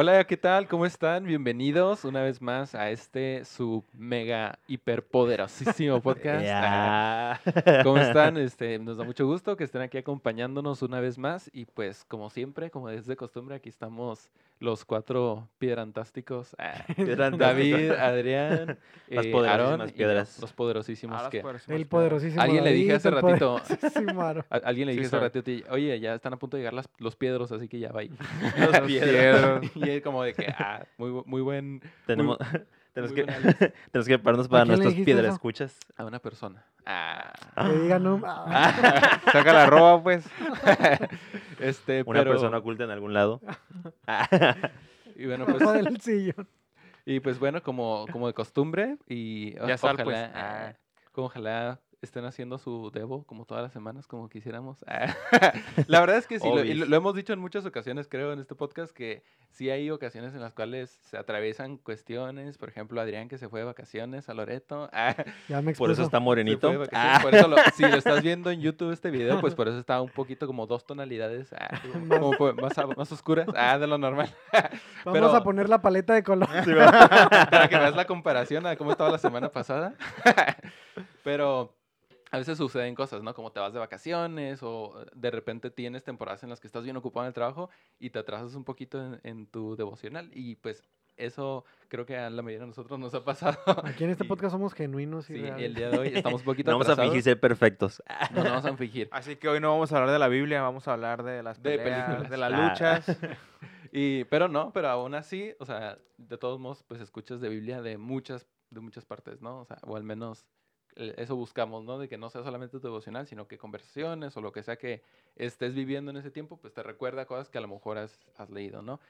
Hola, ¿qué tal? ¿Cómo están? Bienvenidos una vez más a este su mega hiperpoderosísimo podcast. Ah. ¿Cómo están? Este, nos da mucho gusto que estén aquí acompañándonos una vez más y pues como siempre, como es de costumbre, aquí estamos los cuatro piedrantásticos. ah, David, Adrián, Las eh, Aarón y piedras. los poderosísimos Ah, que El poderosísimo. Alguien le dije hace ratito. a- alguien le Sí, dije hace ratito, oye, ya están a punto de llegar las- los piedros, así que ya va. ahí". Los piedras. Y es como de que, ah, muy, muy buen Tenemos, tenemos, muy que, tenemos que prepararnos para nuestras piedras escuchas. a una persona. Ah. Que diga no. ah, Saca la roba, pues. este, Una pero- persona oculta en algún lado. Y bueno, pues, del sillón. y pues bueno, como, como de costumbre, y Ya sal, ojalá, pues. ah, como ojalá estén haciendo su debo como todas las semanas, como quisiéramos. Ah, La verdad es que sí, lo, y lo, hemos dicho en muchas ocasiones, creo, en este podcast, que sí hay ocasiones en las cuales se atraviesan cuestiones. Por ejemplo, Adrián que se fue de vacaciones a Loreto. Ah, Ya me Por eso está morenito. vacaciones, por eso lo- si lo estás viendo en YouTube este video, pues por eso está un poquito como dos tonalidades ah, Más- como más, más oscuras ah, de lo normal. Vamos pero- a poner la paleta de color. para que veas la comparación a cómo estaba la semana pasada. Pero a veces suceden cosas, ¿no? Como te vas de vacaciones o de repente tienes temporadas en las que estás bien ocupado en el trabajo y te atrasas un poquito en, en tu devocional. Y pues eso creo que a la mayoría de nosotros nos ha pasado. Aquí en este Y- podcast somos genuinos y Sí, reales. el día de hoy estamos un poquito No vamos a fingir ser perfectos. No, no vamos a fingir. Así que hoy no vamos a hablar de la Biblia, vamos a hablar de las De peleas, películas. de las Ah. luchas. Y, pero no, pero aún así, o sea, de todos modos, pues escuchas de Biblia de muchas, de muchas partes, ¿no? O sea, o al menos eso buscamos, ¿no? De que no sea solamente tu devocional, sino que conversaciones o lo que sea que estés viviendo en ese tiempo, pues te recuerda cosas que a lo mejor has, has leído, ¿no?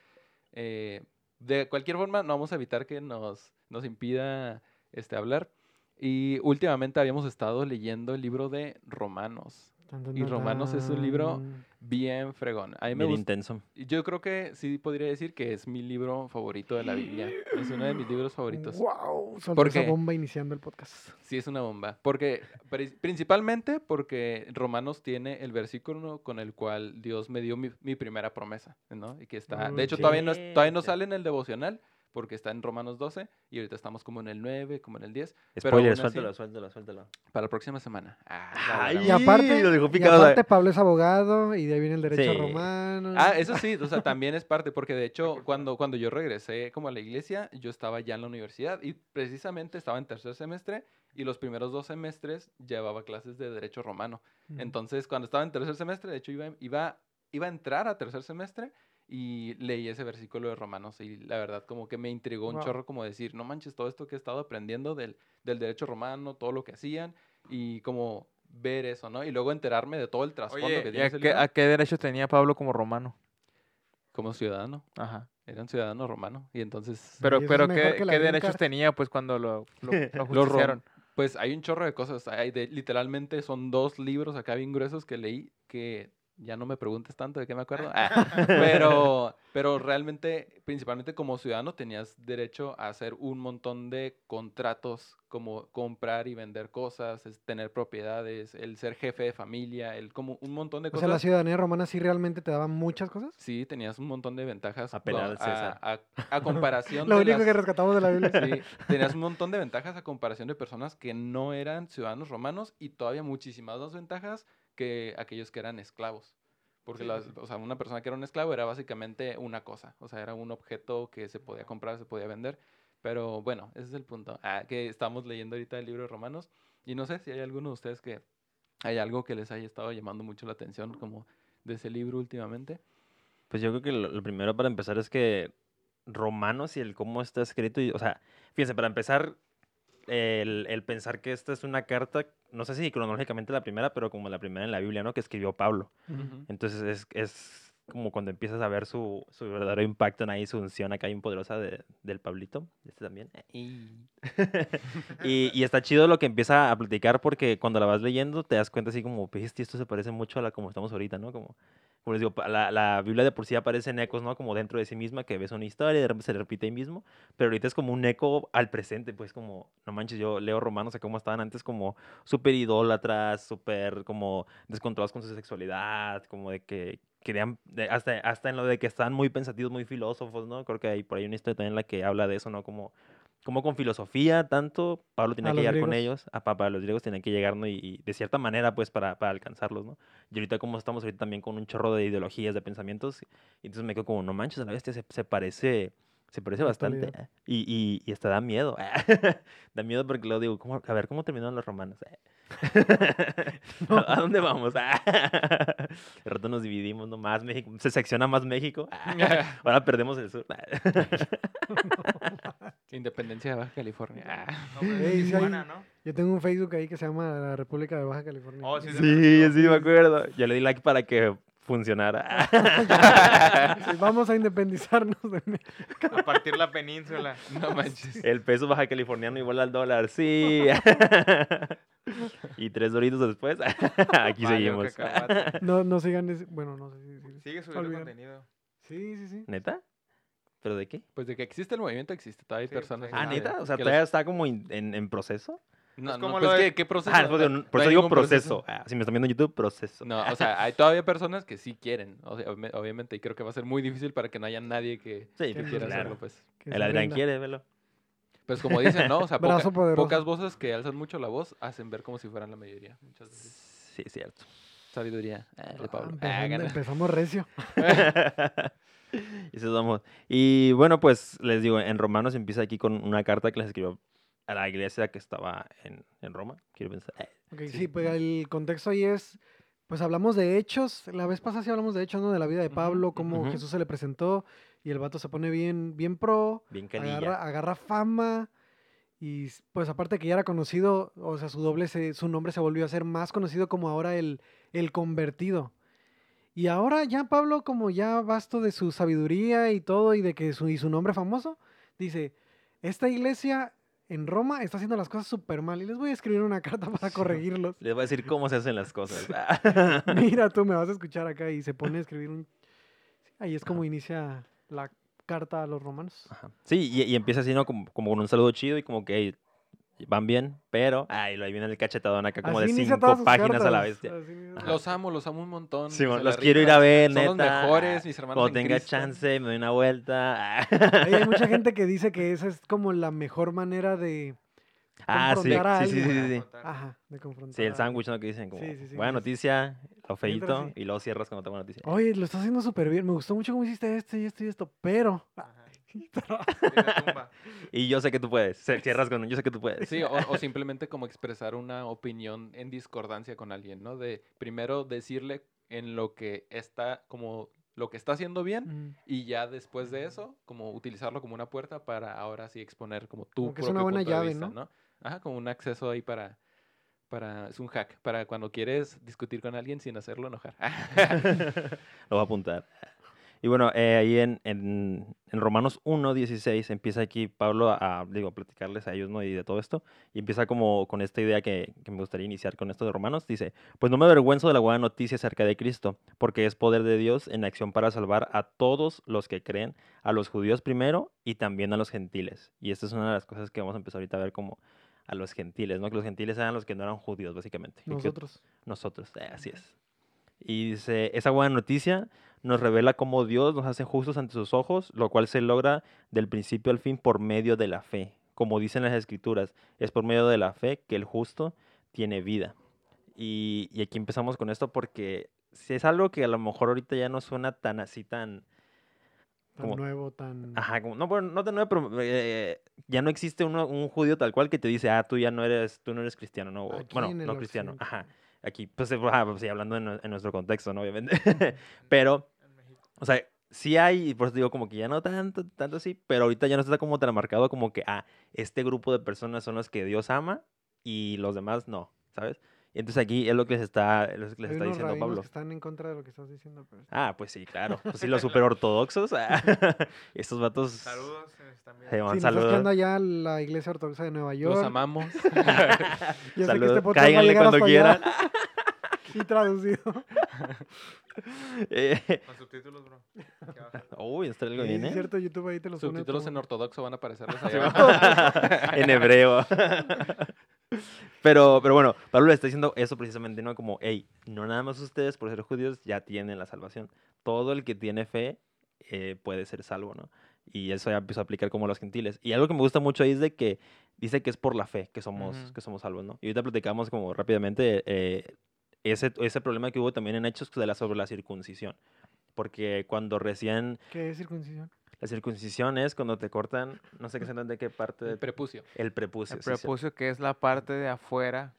Eh, de cualquier forma, no vamos a evitar que nos, nos impida este, hablar. Y últimamente habíamos estado leyendo el libro de Romanos. Tan, tan, y Romanos es un libro. Bien fregón. A mí me Bien gusta. intenso. Yo creo que sí podría decir que es mi libro favorito de la Biblia. Es uno de mis libros favoritos. Wow, soltó Porque- esa bomba iniciando el podcast. Sí, es una bomba. Porque, pri- principalmente porque Romanos tiene el versículo con el cual Dios me dio mi, mi primera promesa, ¿no? Y que está, de hecho, todavía no, es- todavía no sale en el devocional porque está en Romanos 12 y ahorita estamos como en el 9, como en el 10. Pero Spoiler, suéltalo, suéltalo, suéltalo. Para la próxima semana. Ah, Ay, Y aparte, lo y picado, aparte Pablo es abogado y de ahí viene el derecho Sí. romano. Ah, eso sí, o sea, también es parte, porque de hecho, cuando, cuando yo regresé como a la iglesia, yo estaba ya en la universidad y precisamente estaba en tercer semestre y los primeros dos semestres llevaba clases de derecho romano. Ujú. Entonces, cuando estaba en tercer semestre, de hecho, iba, iba, iba a entrar a tercer semestre y leí ese versículo de Romanos y la verdad como que me intrigó un Wow. chorro como decir, no manches, todo esto que he estado aprendiendo del, del derecho romano, todo lo que hacían y como ver eso, ¿no? Y luego enterarme de todo el trasfondo que Oye, ¿y tiene a ese qué, libro a qué derechos tenía Pablo como romano? como ciudadano. Ajá. Era un ciudadano romano. Y entonces, Pero, pero ¿qué, qué derechos tenía pues cuando lo, lo, lo rom- pues hay un chorro de cosas. Hay de, literalmente son dos libros acá bien gruesos que leí que ya no me preguntes tanto de qué me acuerdo. Ah, pero, pero realmente, principalmente como ciudadano, tenías derecho a hacer un montón de contratos como comprar y vender cosas, es tener propiedades, el ser jefe de familia, el como un montón de O cosas. sea, la ciudadanía romana sí realmente te daba muchas cosas. Sí, tenías un montón de ventajas. César. A, a- a comparación Lo de único las- que rescatamos de la Biblia. Sí, tenías un montón de ventajas a comparación de personas que no eran ciudadanos romanos y todavía muchísimas más ventajas que aquellos que eran esclavos. Porque las- o sea, una persona que era un esclavo era básicamente una cosa, o sea, era un objeto que se podía comprar, se podía vender. Pero bueno, ese es el punto. Ah, que estamos leyendo ahorita el libro de Romanos y no sé si hay alguno de ustedes que hay algo que les haya estado llamando mucho la atención como de ese libro últimamente. Pues yo creo que lo, lo primero para empezar es que Romanos y el cómo está escrito, y, o sea, fíjense, para empezar, el, el pensar que esta es una carta, no sé si cronológicamente la primera, pero como la primera en la Biblia, ¿no? Que escribió Pablo. Entonces es, es como cuando empiezas a ver su, su verdadero impacto en ahí, su unción acá bien poderosa de- del Pablito, este también. y, y está chido lo que empieza a platicar porque cuando la vas leyendo te das cuenta así como, esto se parece mucho a la como estamos ahorita, ¿no? Como, como les digo, la, la Biblia de por sí aparece en ecos, ¿no? Como dentro de sí misma, que ves una historia y de repente se repite ahí mismo, pero ahorita es como un eco al presente, pues como, no manches, yo leo romanos a cómo estaban antes como súper idólatras, súper como descontrolados con su sexualidad, como de que querían, hasta, hasta en lo de que estaban muy pensativos, muy filósofos, ¿no? Creo que hay por ahí una historia también en la que habla de eso, ¿no? Como, como con filosofía, tanto Pablo tenía que llegar con griegos. ellos, a para los griegos tenían que llegar, ¿no? Y, y de cierta manera, pues, para, para alcanzarlos, ¿no? Y ahorita como estamos ahorita también con un chorro de ideologías, de pensamientos, y entonces me quedo como, no manches, a la bestia se, se parece... Se parece bastante. eh, Y, y, y hasta da miedo. da miedo porque luego digo, ¿cómo- a ver, ¿cómo terminaron los romanos? ¿A dónde vamos? De rato nos dividimos nomás, México. Se secciona más México. Ahora perdemos el sur. Independencia de Baja California. Ah. Yo tengo un Facebook ahí que se llama la República de Baja California. Oh, sí, Sí, sí, me acuerdo. Yo le di like para que funcionara. Sí, vamos a independizarnos de México. A partir la península. No manches. El peso baja californiano igual al dólar, sí. y tres doritos después, aquí seguimos. cacahuate. No, no sigan ese- Bueno, no sé si... si- Sigue subiendo Olvídalo. contenido. Sí, sí, sí. ¿Neta? ¿Pero de qué? Pues de que existe el movimiento, existe. Todavía hay Sí, pues, personas. Ah, ¿neta? O sea, que todavía los- está como in- en, en proceso. No, Es no, como pues lo de- ¿qué, ¿qué proceso? Ah, pues, No- no, no por eso digo ningún proceso. Ah, si me están viendo en YouTube, proceso. No, o sea, hay todavía personas que sí quieren, o sea, obvi- obviamente, y creo que va a ser muy difícil para que no haya nadie que, sí, que que quiera claro. hacerlo, pues. que El se Adrián quiere, velo. Pues como dicen, ¿no? O sea, poca- pocas voces que alzan mucho la voz hacen ver como si fueran la mayoría. Muchas veces. Sí, es cierto. Sabiduría eh, de Ah, Pablo. Ah, empezando- gana. empezamos recio. y somos. Y bueno, pues les digo, en Romanos empieza aquí con una carta que les escribió a la iglesia que estaba en, en Roma. Quiero pensar. eh, Ok, sí. Sí. pues el contexto ahí es, pues hablamos de hechos, la vez pasada sí hablamos de hechos, ¿no? De la vida de Pablo, cómo. Jesús se le presentó y el vato se pone bien, bien pro, Bien canilla. agarra, agarra fama y pues aparte que ya era conocido, o sea, su doble, se- su nombre se volvió a ser más conocido como ahora el, el convertido. Y ahora ya Pablo, como ya basto de su sabiduría y todo, y de que su, y su nombre famoso, dice, esta iglesia en Roma está haciendo las cosas súper mal y les voy a escribir una carta para corregirlos. Les voy a decir cómo se hacen las cosas. Mira, tú me vas a escuchar acá y se pone a escribir un... Ahí es como inicia la carta a los romanos. Ajá. Sí, y, y empieza así, ¿no? Como, como con un saludo chido y como que "Ey, van bien, pero. Ay, lo ahí viene el cachetadón acá como Así de cinco páginas a la bestia. Los amo, los amo un montón. Sí, los quiero ir a ver, Son los neta. mejores, mis hermanos Cuando en tenga Cristo. chance, me doy una vuelta. Hay mucha gente que dice que esa es como la mejor manera de... Ah, sí, confrontar a sí, sí, sí, sí, sí. Ajá, de confrontar. Sí, el sándwich, ¿no? Que dicen como, Sí, sí, sí, buena noticia, lo feito, sí. y luego cierras cuando te buena noticia. Oye, lo estás haciendo súper bien. Me gustó mucho cómo hiciste esto y esto y esto, pero... Y yo sé que tú puedes. Cierras con un yo sé que tú puedes. Sí, o, o simplemente como expresar una opinión en discordancia con alguien, ¿no? De primero decirle en lo que está, como lo que está haciendo bien, Mm, y ya después de eso, como utilizarlo como una puerta para ahora sí exponer como tu Como que es propio una buena punto de llave, vista, ¿no? Ajá, como un acceso ahí para, para, es un hack, para cuando quieres discutir con alguien sin hacerlo enojar. Lo voy a apuntar. Y bueno, eh, ahí en, en, en Romanos 1, 16 empieza aquí Pablo a, a, digo, a platicarles a ellos, ¿no? Y de todo esto. Y empieza como con esta idea que, que me gustaría iniciar con esto de Romanos. Dice, pues no me avergüenzo de la buena noticia acerca de Cristo, porque es poder de Dios en acción para salvar a todos los que creen, a los judíos primero y también a los gentiles. Y esta es una de las cosas que vamos a empezar ahorita a ver como a los gentiles, ¿no? Que los gentiles eran los que no eran judíos, básicamente. Que- Nosotros. nosotros, eh, así es. Y dice, esa buena noticia nos revela cómo Dios nos hace justos ante sus ojos, lo cual se logra del principio al fin por medio de la fe. Como dicen las escrituras, es por medio de la fe que el justo tiene vida. Y, y aquí empezamos con esto porque si es algo que a lo mejor ahorita ya no suena tan así, tan... Tan nuevo, tan... Ajá, como, no, bueno, no tan nuevo, pero eh, ya no existe uno- un judío tal cual que te dice, ah, tú ya no eres, tú no eres cristiano, ¿no? Aquí bueno, no cristiano, occidente. ajá. Aquí, pues, sí, hablando en, nue- en nuestro contexto, ¿no? Obviamente. pero, o sea, sí hay, y por eso digo como que ya no tanto, tanto así, pero ahorita ya no está como tan marcado como que, ah, este grupo de personas son los que Dios ama y los demás no, ¿sabes? Y entonces aquí es lo que les está, es lo que les está diciendo Pablo. que están en contra de lo que estás diciendo. Pero... Ah, pues sí, claro. Pues sí, los super ortodoxos. estos vatos. Saludos. eh, están viendo. Se nos estás saludos. quedando allá la iglesia ortodoxa de Nueva York. Los amamos. Yo sé que Saludos. este Cáiganle cuando quieran. Y traducido. Eh, Con subtítulos, bro. Uy, está algo Sí, bien, sí, ¿eh? es cierto, YouTube ahí te los pone Subtítulos en como- ortodoxo van a aparecerles Sí, allá abajo. en hebreo. Pero, pero bueno, Pablo le está diciendo eso precisamente, ¿no? Como, hey, no nada más ustedes por ser judíos ya tienen la salvación. Todo el que tiene fe eh, puede ser salvo, ¿no? Y eso ya empezó a aplicar como a los gentiles. Y algo que me gusta mucho ahí es de que dice que es por la fe que somos, que somos salvos, ¿no? Y ahorita platicamos como rápidamente eh, ese, ese problema que hubo también en Hechos de la, sobre la circuncisión. Porque cuando recién ¿Qué es circuncisión? La circuncisión es cuando te cortan, no sé qué de qué parte El de prepucio. el prepucio. El sí, sí. prepucio que es la parte de afuera.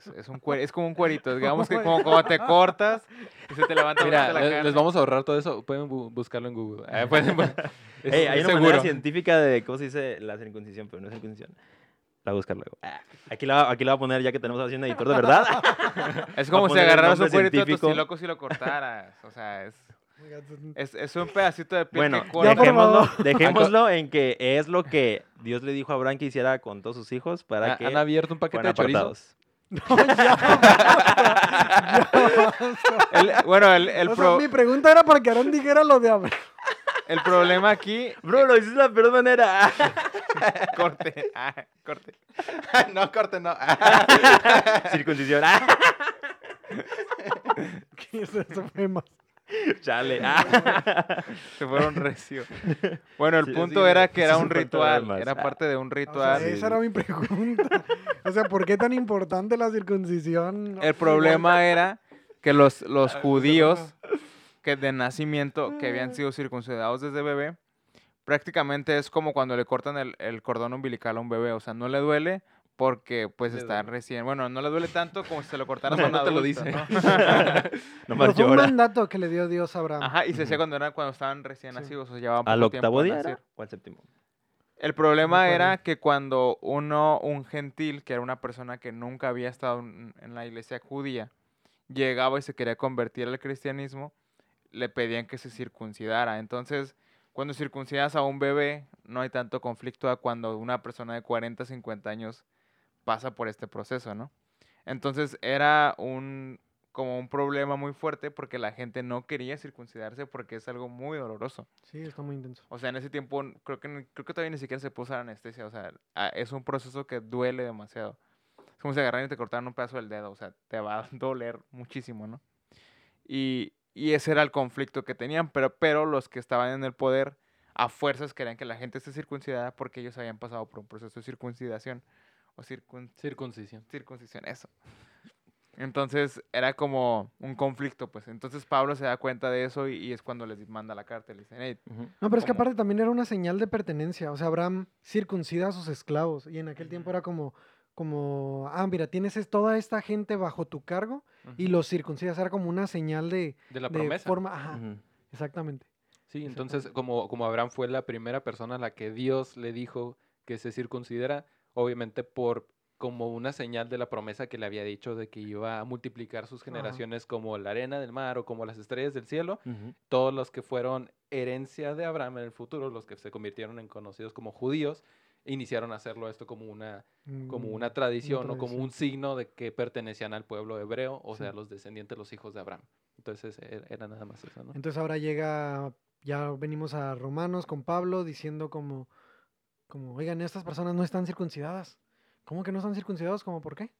Es, es un cuer- es como un cuerito. Digamos que como cuando te cortas y se te levanta Mira, la le- carne. les vamos a ahorrar todo eso. Pueden bu- buscarlo en Google. Eh, pueden bu- es- Ey, hay una manera seguro. científica de cómo se dice la circuncisión, pero no es circuncisión. La voy a buscar luego. Ah, Aquí la, aquí la voy a poner ya que tenemos así un editor de verdad. Es a como si el agarraras un cuerito de científico. tociloco si lo cortaras. O sea, es, es, es un pedacito de piel bueno, que corta. por dejémoslo, dejémoslo en que es lo que Dios le dijo a Abraham que hiciera con todos sus hijos para Ha- que Han abierto un paquete de chorizo. apartados. No, ya, basta, ya basta. El- bueno, el, el, O sea, pro- mi pregunta era para que Aaron dijera lo de Abraham. el problema aquí... Bro, lo hiciste de la peor manera. corte. ah, corte. no, corte, no. Circuncisión. Ah, Que Eso, eso fue más. Chale. Ah. Se fueron recio. Bueno, el Sí, punto sí, era que era un ritual. Era Ah. parte de un O sea, ritual. esa era mi pregunta. O sea, ¿por qué tan importante la circuncisión? El problema era que los, los Ah, judíos que de nacimiento, que habían sido circuncidados desde bebé, prácticamente es como cuando le cortan el, el cordón umbilical a un bebé. O sea, no le duele porque pues Le está duele. recién... Bueno, no le duele tanto como si se lo cortaras No, no te lo dice. ¿no? Nomás Pero fue un mandato que le dio Dios a Abraham. Ajá, y se hacía cuando, era, cuando estaban recién Sí. nacidos. O sea, llevaban ¿Al poco tiempo octavo en día? ¿O al séptimo? El problema era que cuando uno, un gentil, que era una persona que nunca había estado en en la iglesia judía, llegaba y se quería convertir al cristianismo, le pedían que se circuncidara. Entonces, cuando circuncidas a un bebé, no hay tanto conflicto a cuando una persona de 40, 50 años pasa por este proceso, ¿no? Entonces era un como un problema muy fuerte porque la gente no quería circuncidarse porque es algo muy doloroso. Sí, está muy intenso. O sea, en ese tiempo creo que, creo que todavía ni siquiera se puede usar anestesia. O sea, a- es un proceso que duele demasiado. Es como si agarraran y te cortaran un pedazo del dedo. O sea, te va a doler muchísimo, ¿no? Y, y ese era el conflicto que tenían. Pero, pero los que estaban en el poder a fuerzas querían que la gente esté circuncidada porque ellos habían pasado por un proceso de circuncidación. O circun, Circuncisión. circuncisión, eso. Entonces era como un conflicto, pues. Entonces Pablo se da cuenta de eso y, y es cuando les manda la carta. Le dicen, hey. No, pero es que aparte también era una señal de pertenencia. O sea, Abraham circuncida a sus esclavos. Y en aquel tiempo era como, como ah, mira, tienes es- toda esta gente bajo tu cargo y ujú". los circuncidas. Era como una señal de, De la de promesa. forma. Ajá, exactamente. Sí, entonces como, como Abraham fue la primera persona a la que Dios le dijo que se circuncidara, obviamente por como una señal de la promesa que le había dicho de que iba a multiplicar sus generaciones como la arena del mar o como las estrellas del cielo, todos los que fueron herencia de Abraham en el futuro, los que se convirtieron en conocidos como judíos, iniciaron a hacerlo esto como una, como Mm, una tradición o como un signo de que pertenecían al pueblo hebreo, o Sí. sea, los descendientes, los hijos de Abraham. Entonces era, era nada más eso, ¿no? Entonces ahora llega, ya venimos a Romanos con Pablo diciendo como, como, oigan, estas personas no están circuncidadas. ¿Cómo que no están circuncidados? ¿Cómo por qué?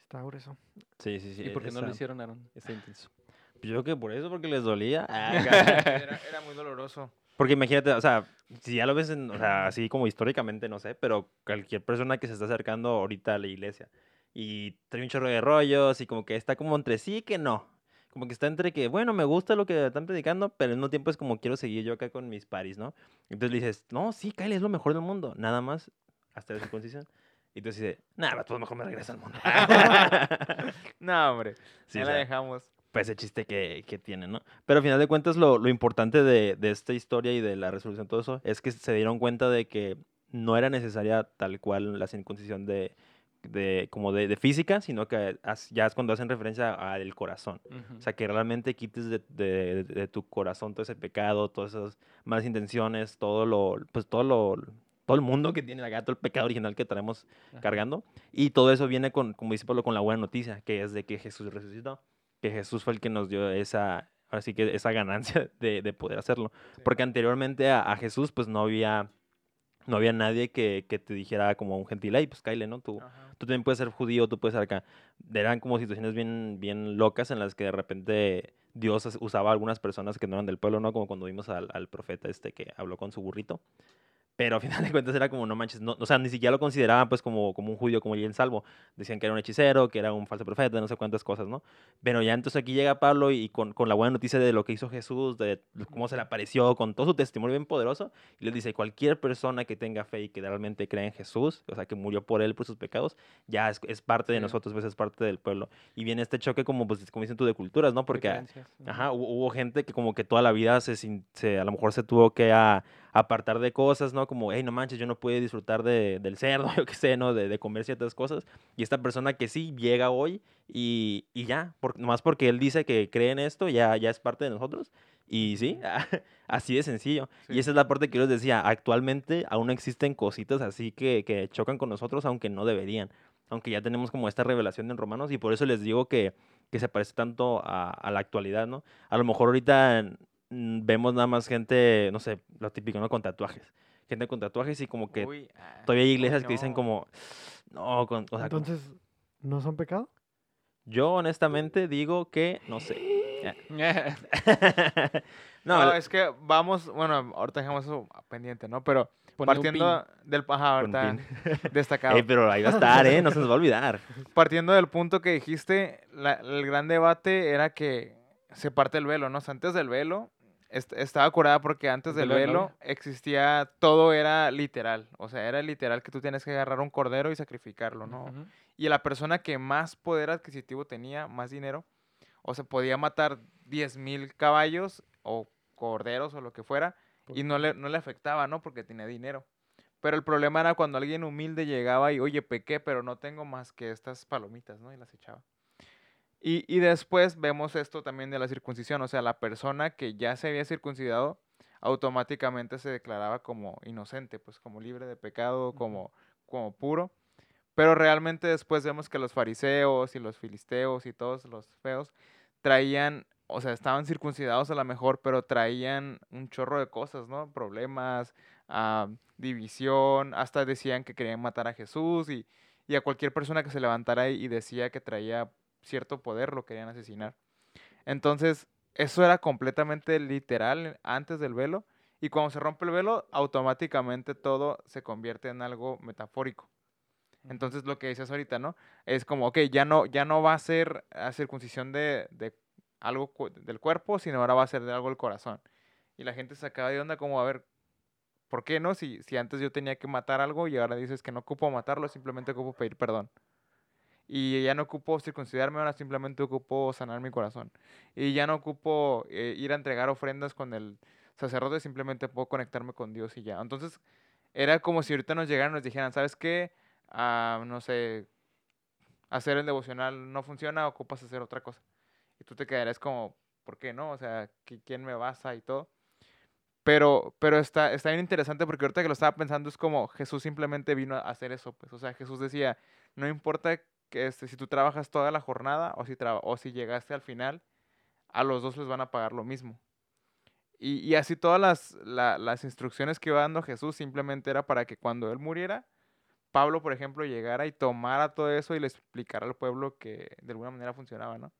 Está grueso. Sí, sí, sí. ¿Y por qué no lo hicieron, Aaron? Está intenso. Pues Yo creo que por eso, porque les dolía. Ah, Era, era muy doloroso. Porque imagínate, o sea, si ya lo ves, en- o sea, así como históricamente, no sé, pero cualquier persona que se está acercando ahorita a la iglesia y trae un chorro de rollos y como que está como entre sí que no. Como que está entre que, bueno, me gusta lo que están predicando, pero al mismo tiempo es como quiero seguir yo acá con mis paris, ¿no? Entonces le dices, no, sí, Kyle es lo mejor del mundo, nada más hasta la circuncisión. Y entonces dice, nada, pues mejor me regreso al mundo. No, hombre. Sí, o la dejamos. pues ese chiste que, que tiene, ¿no? Pero al final de cuentas lo, lo importante de, de esta historia y de la resolución todo eso es que se dieron cuenta de que no era necesaria tal cual la circuncisión de, de como de, de física, sino que ya es cuando hacen referencia al corazón. Ujú. O sea, que realmente quites de, de- de tu corazón todo ese pecado, todas esas malas intenciones, todo lo, pues todo lo, todo el mundo que tiene acá, todo el pecado original que traemos Ajá. cargando. Y todo eso viene con, como dice Pablo, con la buena noticia, que es de que Jesús resucitó, que Jesús fue el que nos dio esa, así que esa ganancia de, de poder hacerlo. Sí. Porque anteriormente a, a Jesús, pues no había no había nadie que, que te dijera como un gentil, ay, pues Kyle, ¿no? Tú, Ajá. tú también puedes ser judío, tú puedes ser acá. Eran como situaciones bien, bien locas en las que de repente Dios usaba a algunas personas que no eran del pueblo, ¿no? Como cuando vimos al, al profeta este que habló con su burrito. Pero a final de cuentas era como, no manches, no, o sea, ni siquiera lo consideraban pues como, como un judío como en salvo. Decían que era un hechicero, que era un falso profeta, no sé cuántas cosas, ¿no? Pero ya entonces aquí llega Pablo y con, con la buena noticia de lo que hizo Jesús, de cómo se le apareció, con todo su testimonio bien poderoso, y les dice, cualquier persona que tenga fe y que realmente cree en Jesús, o sea, que murió por él, por sus pecados, ya es, es parte de Sí. nosotros, pues es parte del pueblo. Y viene este choque como, pues, como dicen tú, de culturas, ¿no? Porque... Ajá, hubo, hubo gente que como que toda la vida se, se- a lo mejor se tuvo que a- apartar de cosas, ¿no? Como, hey, no manches, yo no puedo disfrutar de- del cerdo, yo qué sé, ¿no? De, de comer ciertas cosas. Y esta persona que sí llega hoy y, y ya, por, nomás porque él dice que cree en esto, ya, ya es parte de nosotros. Y sí, así de sencillo. Sí. Y esa es la parte que yo les decía, actualmente aún existen cositas así que, que chocan con nosotros, aunque no deberían. Aunque ya tenemos como esta revelación en Romanos y por eso les digo que, que se parece tanto a, a la actualidad, ¿no? A lo mejor ahorita vemos nada más gente, no sé, lo típico, ¿no? Con tatuajes. Gente con tatuajes y como que Uy, ah, todavía hay uy, iglesias que dicen como, no, con- o sea, como- Entonces, ¿no son pecado? yo honestamente digo que, no sé. No, no, es que vamos, bueno, ahorita dejamos eso pendiente, ¿no? Pero partiendo del ajá, ahorita destacado. Ey, pero ahí va a estar, ¿eh? No se nos va a olvidar. Partiendo del punto que dijiste, la- el gran debate era que se parte el velo, ¿no? O sea, antes del velo est- estaba curada porque antes El del velo existía, todo era literal. O sea, era literal que tú tienes que agarrar un cordero y sacrificarlo, ¿no? Y la persona que más poder adquisitivo tenía, más dinero, o se podía matar 10 mil caballos o corderos o lo que fuera, y no le, no le afectaba, ¿no? Porque tenía dinero. Pero el problema era cuando alguien humilde llegaba y, oye, pequé, pero no tengo más que estas palomitas, ¿no? Y las echaba. Y, y después vemos esto también de la circuncisión, o sea, la persona que ya se había circuncidado automáticamente se declaraba como inocente, pues como libre de pecado, como, como puro. Pero realmente después vemos que los fariseos y los filisteos y todos los feos traían, o sea, estaban circuncidados a lo mejor, pero traían un chorro de cosas, ¿no? Problemas, ah, división, hasta decían que querían matar a Jesús y, y a cualquier persona que se levantara y, y decía que traía cierto poder lo querían asesinar. Entonces, eso era completamente literal antes del velo y cuando se rompe el velo, automáticamente todo se convierte en algo metafórico. Entonces lo que decías ahorita, ¿no? Es como, ok, ya no, ya no va a ser a circuncisión de, de algo cu- del cuerpo, sino ahora va a ser de algo del corazón. Y la gente se acaba de onda como, a ver, ¿por qué no? Si, si antes yo tenía que matar algo y ahora dices que no ocupo matarlo, simplemente ocupo pedir perdón. Y ya no ocupo circuncidarme, ahora simplemente ocupo sanar mi corazón. Y ya no ocupo eh, ir a entregar ofrendas con el sacerdote, simplemente puedo conectarme con Dios y ya. Entonces, era como si ahorita nos llegaran y nos dijeran, ¿sabes qué? Ah, no sé, hacer el devocional no funciona, ocupas hacer otra cosa. Y tú te quedarías como, ¿por qué no? O sea, ¿qui- ¿quién me basa y todo? Pero, pero está, está bien interesante porque ahorita que lo estaba pensando es como Jesús simplemente vino a hacer eso. Pues, o sea, Jesús decía, no importa que este, si tú trabajas toda la jornada o si, o si llegaste al final, a los dos les van a pagar lo mismo. Y, y así todas las, la- las instrucciones que iba dando Jesús simplemente era para que cuando él muriera, Pablo, por ejemplo, llegara y tomara todo eso y le explicara al pueblo que de alguna manera funcionaba, ¿no?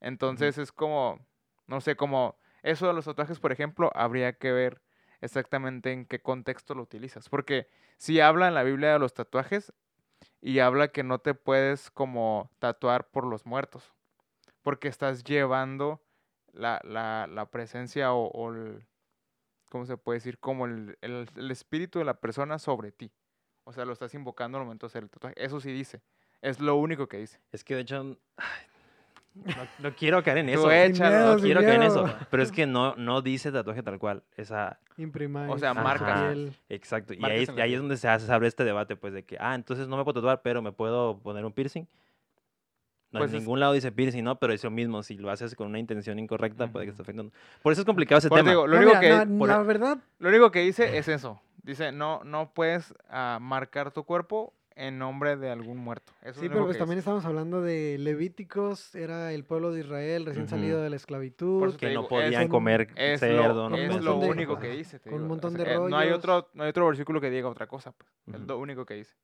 Entonces es como, no sé, como eso de los tatuajes, por ejemplo, habría que ver exactamente en qué contexto lo utilizas. Porque si habla en la Biblia de los tatuajes y habla que no te puedes como tatuar por los muertos, porque estás llevando la, la, la presencia o, o el, ¿cómo se puede decir? Como el, el- el espíritu de la persona sobre ti. O sea, lo estás invocando al momento de hacer el tatuaje. Eso sí dice. Es lo único que dice. Es que de hecho, no, no quiero caer en eso. échalo. miedo, No quiero caer en eso. Pero es que no, no dice tatuaje tal cual. Esa. O sea, marcas. piel. exacto. Y ahí, ahí es donde se, hace, se abre este debate, pues, de que, ah, entonces no me puedo tatuar, pero me puedo poner un piercing. No, Pues en es- ningún lado dice piercing, ¿no? Pero es lo mismo. Si lo haces con una intención incorrecta, puede que esté afectando. Por eso es complicado ese Por eso tema. digo, lo, No, único mira, que, no, por- la verdad, lo único que dice es eso. Dice, no, no puedes ah, marcar tu cuerpo en nombre de algún muerto. Eso es Sí, pero pues también estamos hablando de Levíticos, era el pueblo de Israel recién salido de la esclavitud. Que no digo, podían es- comer Es cerdo, lo, no es podían lo comer único cosas. que dice. te Con un montón o sea, de eh, No hay, rollos. otro, no hay otro versículo que diga otra cosa. Pues. Es Ujú. lo único que dice.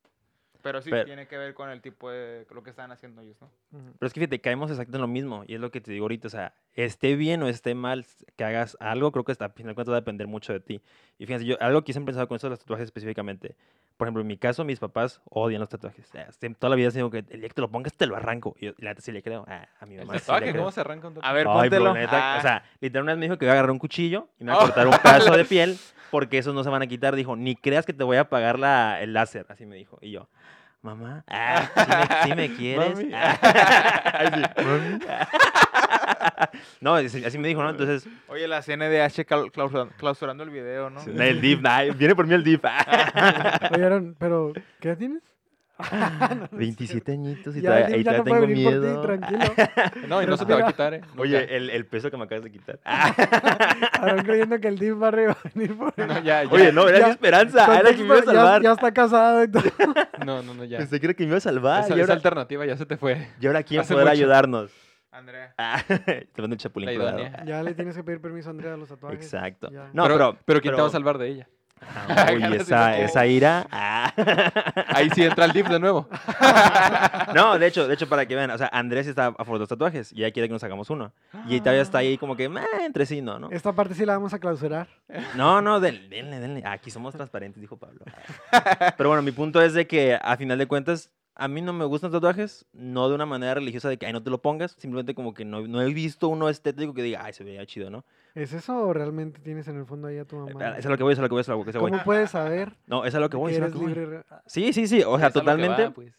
Pero sí Pero- tiene que ver con el tipo de lo que están haciendo ellos, ¿no? Pero es que fíjate, caemos exactamente en lo mismo. Y es lo que te digo ahorita. O sea, esté bien o esté mal que hagas algo, creo que hasta, al final de cuentas va a depender mucho de ti. Y fíjense, yo algo que siempre he pensado con eso de los tatuajes específicamente. Por ejemplo, en mi caso, mis papás odian los tatuajes. O sea, siem- toda la vida digo que el día que te lo pongas te lo arranco. Y yo, la neta sí le creo. Ah, a mi ¿El mamá sí le tatuaje? creo. ¿Cómo se arranca un tatuaje? A ver, Ay, bro, póntelo. neta, Ah. o sea, literalmente me dijo que voy a agarrar un cuchillo y me va a Oh. cortar un pedazo de piel porque esos no se van a quitar. Dijo, ni creas que te voy a apagar la, el láser. Así me dijo. Y yo, mamá, ah, ¿sí, me, sí me quieres? Mami. Ah. Ay, sí, "Mami". no, así me dijo, ¿no? Entonces, Oye, la CNDH clau- clausura- clausurando el video, ¿no? el DIF, nah, viene por mí el DIF. Oye, Aaron, pero ¿qué edad tienes? 27 añitos y Ya, todavía, ya- y ya todavía no tengo miedo. ti, tranquilo. No, y no se te va a quitar, ¿eh? Oye, el, el peso que me acabas de quitar. Aaron creyendo que el DIF va a venir por él. No, ya, ya. Oye, no, era Ya, mi esperanza. Era que me iba a Ya- salvar. Ya, está casado y todo. No, no, no, ya. Pensé que era que me iba a salvar. Esa, y, esa ahora, alternativa ya se te fue. y ahora, ¿quién hace podrá mucho. ayudarnos? Andrea. Ah, te mando el chapulín. Ya le tienes que pedir permiso a Andrea a los tatuajes. Exacto. Ya. No, pero, pero, pero ¿quién te va a salvar de ella? Ah, uy, esa, esa ira. ah. Ahí sí entra el DIF de nuevo. No, de hecho, de hecho, para que vean, o sea, Andrés está a favor de los tatuajes y ella quiere que nos hagamos uno. Y todavía está ahí como que, "Meh, entre sí, no, ¿no? Esta parte sí la vamos a clausurar. No, no, denle, denle, denle. Aquí somos transparentes, dijo Pablo. Pero bueno, mi punto es de que a final de cuentas, a mí no me gustan los tatuajes, no de una manera religiosa de que, ay, no te lo pongas, simplemente como que no, no he visto uno estético que diga, ay, se veía chido, ¿no? ¿Es eso o realmente tienes en el fondo ahí a tu mamá? Eso es a lo que voy, es a lo que voy, es a lo que voy. ¿Cómo puedes saber No, es a lo que voy, es a lo que voy. libre? Sí, sí, sí, o sea, Es a lo que va, totalmente. pues.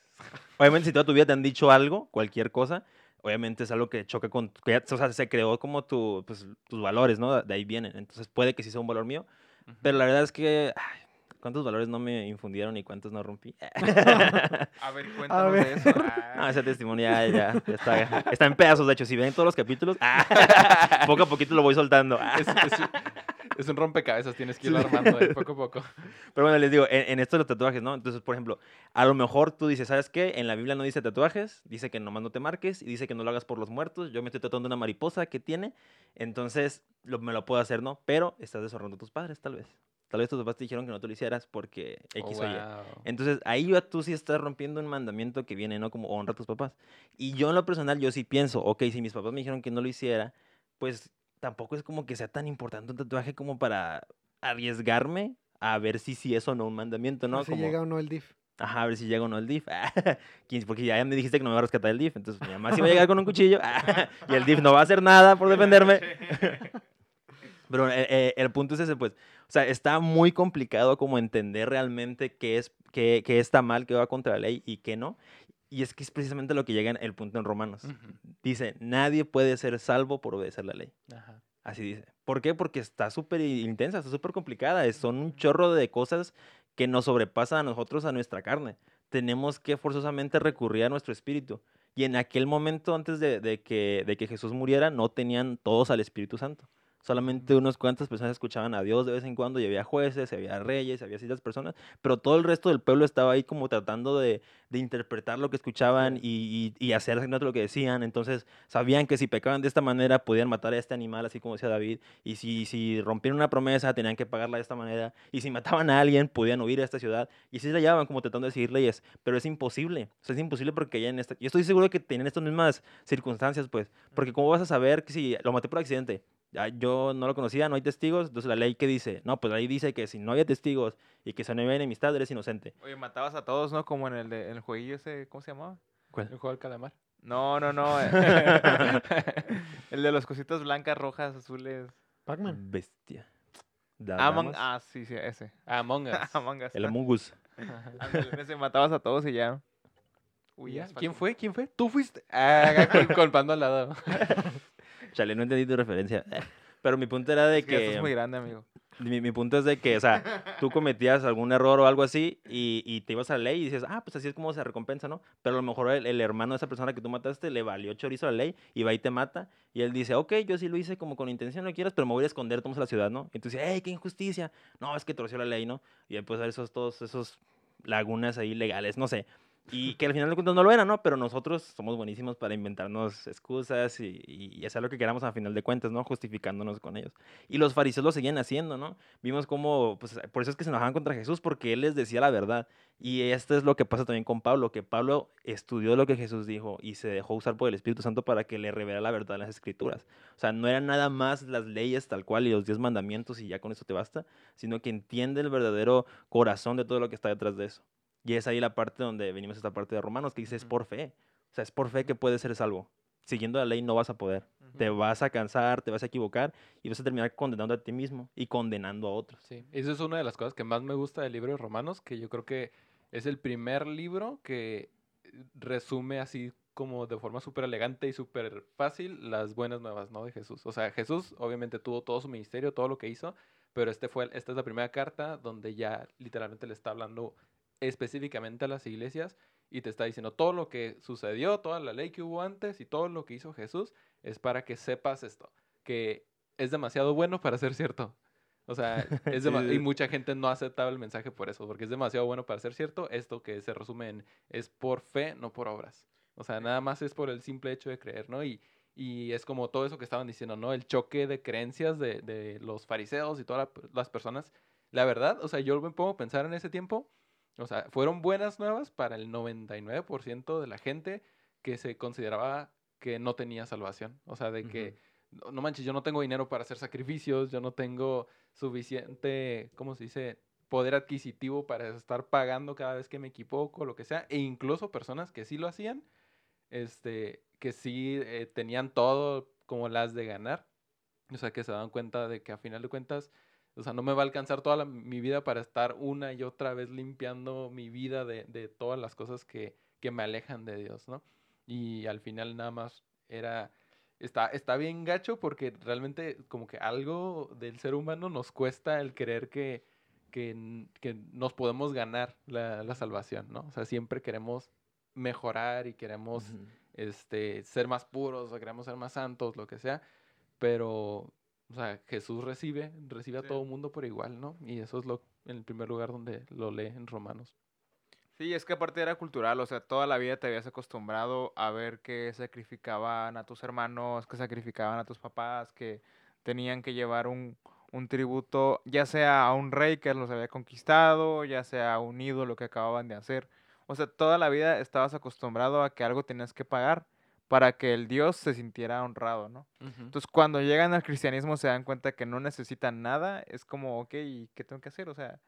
Obviamente, si toda tu vida te han dicho algo, cualquier cosa, obviamente es algo que choca con. que ya- o sea, se creó como tu, pues, tus valores, ¿no? De ahí vienen. Entonces, puede que sí sea un valor mío, pero la verdad es que. ay, ¿Cuántos valores no me infundieron y cuántos no rompí? A ver, cuéntanos ver. de eso. No, Ah, ese testimonio ya, ya, ya está, está en pedazos. De hecho, si ven todos los capítulos, poco a poquito lo voy soltando. Es, es un- es un rompecabezas, tienes que irlo armando poco a poco. Pero bueno, les digo, en, en esto de los tatuajes, ¿no? Entonces, por ejemplo, a lo mejor tú dices, ¿sabes qué? En la Biblia no dice tatuajes, dice que nomás no te marques y dice que no lo hagas por los muertos. Yo me estoy tatuando una mariposa que tiene, entonces lo- me lo puedo hacer, ¿no? Pero estás deshonrando a tus padres, tal vez. Tal vez tus papás te dijeron que no te lo hicieras porque X Oh, o Y. wow. Entonces, ahí ya tú sí estás rompiendo un mandamiento que viene, ¿no? Como honra a tus papás. Y yo en lo personal, yo sí pienso, ok, si mis papás me dijeron que no lo hiciera, pues tampoco es como que sea tan importante un tatuaje como para arriesgarme a ver si sí es o no un mandamiento, ¿no? ¿no? Si Como, llega o no el DIF. Ajá, a ver si llega o no el DIF. Porque ya me dijiste que no me va a rescatar el DIF, entonces mi mamá sí va a llegar con un cuchillo y el DIF no va a hacer nada por defenderme. Pero eh, eh, el punto es ese, pues, o sea, está muy complicado como entender realmente qué es, qué, qué está mal, qué va contra la ley y qué no. Y es que es precisamente lo que llega en el punto en Romanos. Ujú. Dice, nadie puede ser salvo por obedecer la ley. Ajá. Así dice. ¿Por qué? Porque está súper intensa, está súper complicada. Son un chorro de cosas que nos sobrepasan a nosotros, a nuestra carne. Tenemos que forzosamente recurrir a nuestro espíritu. Y en aquel momento, antes de, de que, de que Jesús muriera, no tenían todos al Espíritu Santo. Solamente unas cuantas personas escuchaban a Dios de vez en cuando y había jueces, había reyes, había ciertas personas, pero todo el resto del pueblo estaba ahí como tratando de, de interpretar lo que escuchaban y, y, y hacer exactamente lo que decían. Entonces sabían que si pecaban de esta manera podían matar a este animal, así como decía David, y si, si rompieron una promesa tenían que pagarla de esta manera, y si mataban a alguien podían huir a esta ciudad, y así se la llevaban como tratando de seguir leyes, pero es imposible, o sea, es imposible porque ya en esta, yo estoy seguro que tienen estas mismas circunstancias, pues, porque cómo vas a saber que si lo maté por accidente, yo no lo conocía, no hay testigos, entonces la ley que dice, no, pues la ley dice que si no había testigos y que se no había enemistad, eres inocente. Oye, matabas a todos, ¿no? Como en el, de, en el jueguillo ese, ¿cómo se llamaba? ¿Cuál? El juego del calamar. No, no, no. eh. el de las cositas blancas, rojas, azules. Pac-Man. Bestia. Among Damas. Ah, sí, sí, ese. Among Us. Among Us. El Among Us. Ese matabas a todos y ya. Uy, Ya, ya, ¿Quién fue? ¿Quién fue? ¿Tú fuiste? Ah, colpando al lado. Chale, no entendí tu referencia. Pero mi punto era de Es que que... estás muy grande, amigo. Mi, mi punto es de que, o sea, tú cometías algún error o algo así y, y te ibas a la ley y dices, ah, pues así es como se recompensa, ¿no? Pero a lo mejor el, el hermano de esa persona que tú mataste le valió chorizo a la ley y va y te mata. Y él dice, ok, yo sí lo hice como con intención, no quieras, pero me voy a esconder, todos a la ciudad, ¿no? Y tú dices, hey, qué injusticia. No, es que torció la ley, ¿no? Y después a esos, todos esos lagunas ahí legales, no sé. Y que al final de cuentas no lo era, ¿no? Pero nosotros somos buenísimos para inventarnos excusas y, y hacer lo que queramos al final de cuentas, ¿no? Justificándonos con ellos. Y los fariseos lo seguían haciendo, ¿no? Vimos cómo, pues por eso es que se enojaban contra Jesús, porque él les decía la verdad. Y esto es lo que pasa también con Pablo, que Pablo estudió lo que Jesús dijo y se dejó usar por el Espíritu Santo para que le revelara la verdad en las Escrituras. O sea, no eran nada más las leyes tal cual y los diez mandamientos y ya con eso te basta, sino que entiende el verdadero corazón de todo lo que está detrás de eso. Y es ahí la parte donde venimos a esta parte de Romanos que dice es por fe. O sea, es por fe que puedes ser salvo. Siguiendo la ley no vas a poder. Te vas a cansar, te vas a equivocar y vas a terminar condenando a ti mismo y condenando a otros. Sí, eso es una de las cosas que más me gusta del libro de Romanos, que yo creo que es el primer libro que eh, resume así como de forma súper elegante y súper fácil las buenas nuevas, ¿no? De Jesús. O sea, Jesús obviamente tuvo todo su ministerio, todo lo que hizo, pero este fue, esta es la primera carta donde ya literalmente le está hablando específicamente a las iglesias y te está diciendo todo lo que sucedió, toda la ley que hubo antes y todo lo que hizo Jesús es para que sepas esto, que es demasiado bueno para ser cierto. O sea, es Sí, dema- sí. y mucha gente no aceptaba el mensaje por eso, porque es demasiado bueno para ser cierto. Esto que se resume en es por fe, no por obras. O sea, nada más es por el simple hecho de creer, ¿no? Y, y es como todo eso que estaban diciendo, ¿no? El choque de creencias de, de los fariseos y todas la- las personas. La verdad, o sea, yo me pongo a pensar en ese tiempo, o sea, fueron buenas nuevas para el 99% de la gente que se consideraba que no tenía salvación. O sea, de que, no, no manches, yo no tengo dinero para hacer sacrificios, yo no tengo suficiente, ¿cómo se dice? Poder adquisitivo para estar pagando cada vez que me equivoco, lo que sea. E incluso personas que sí lo hacían, este, que sí eh, tenían todo como las de ganar. O sea, que se dan cuenta de que a final de cuentas, o sea, no me va a alcanzar toda la- mi vida para estar una y otra vez limpiando mi vida de, de todas las cosas que, que me alejan de Dios, ¿no? Y al final nada más era, está, está bien gacho porque realmente como que algo del ser humano nos cuesta el creer que, que, nos podemos ganar la, la salvación, ¿no? O sea, siempre queremos mejorar y queremos este, ser más puros o queremos ser más santos, lo que sea, pero, o sea, Jesús recibe, recibe a todo el mundo por igual, ¿no? Y eso es lo, en el primer lugar donde lo lee en Romanos. Sí, es que aparte era cultural, o sea, toda la vida te habías acostumbrado a ver que sacrificaban a tus hermanos, que sacrificaban a tus papás, que tenían que llevar un, un tributo, ya sea a un rey que los había conquistado, ya sea a un ídolo que acababan de hacer. O sea, toda la vida estabas acostumbrado a que algo tenías que pagar para que el Dios se sintiera honrado, ¿no? Entonces, cuando llegan al cristianismo se dan cuenta que no necesitan nada, es como, ok, ¿y qué tengo que hacer? O sea,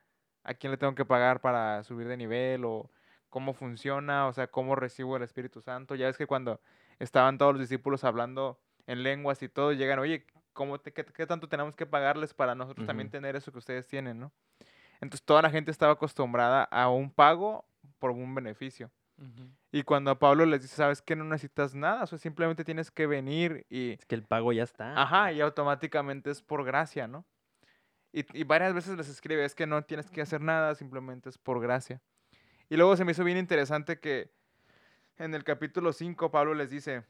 ¿a quién le tengo que pagar para subir de nivel? ¿O cómo funciona? O sea, ¿cómo recibo el Espíritu Santo? Ya ves que cuando estaban todos los discípulos hablando en lenguas y todo, llegan, oye, ¿cómo te- qué, qué tanto tenemos que pagarles para nosotros también tener eso que ustedes tienen, no? Entonces, toda la gente estaba acostumbrada a un pago por un beneficio. Y cuando a Pablo les dice, ¿sabes qué? No necesitas nada, o sea, simplemente tienes que venir y Es que el pago ya está. Ajá, y automáticamente es por gracia, ¿no? Y, y varias veces les escribe, es que no tienes que hacer nada, simplemente es por gracia. Y luego se me hizo bien interesante que en el capítulo 5 Pablo les dice,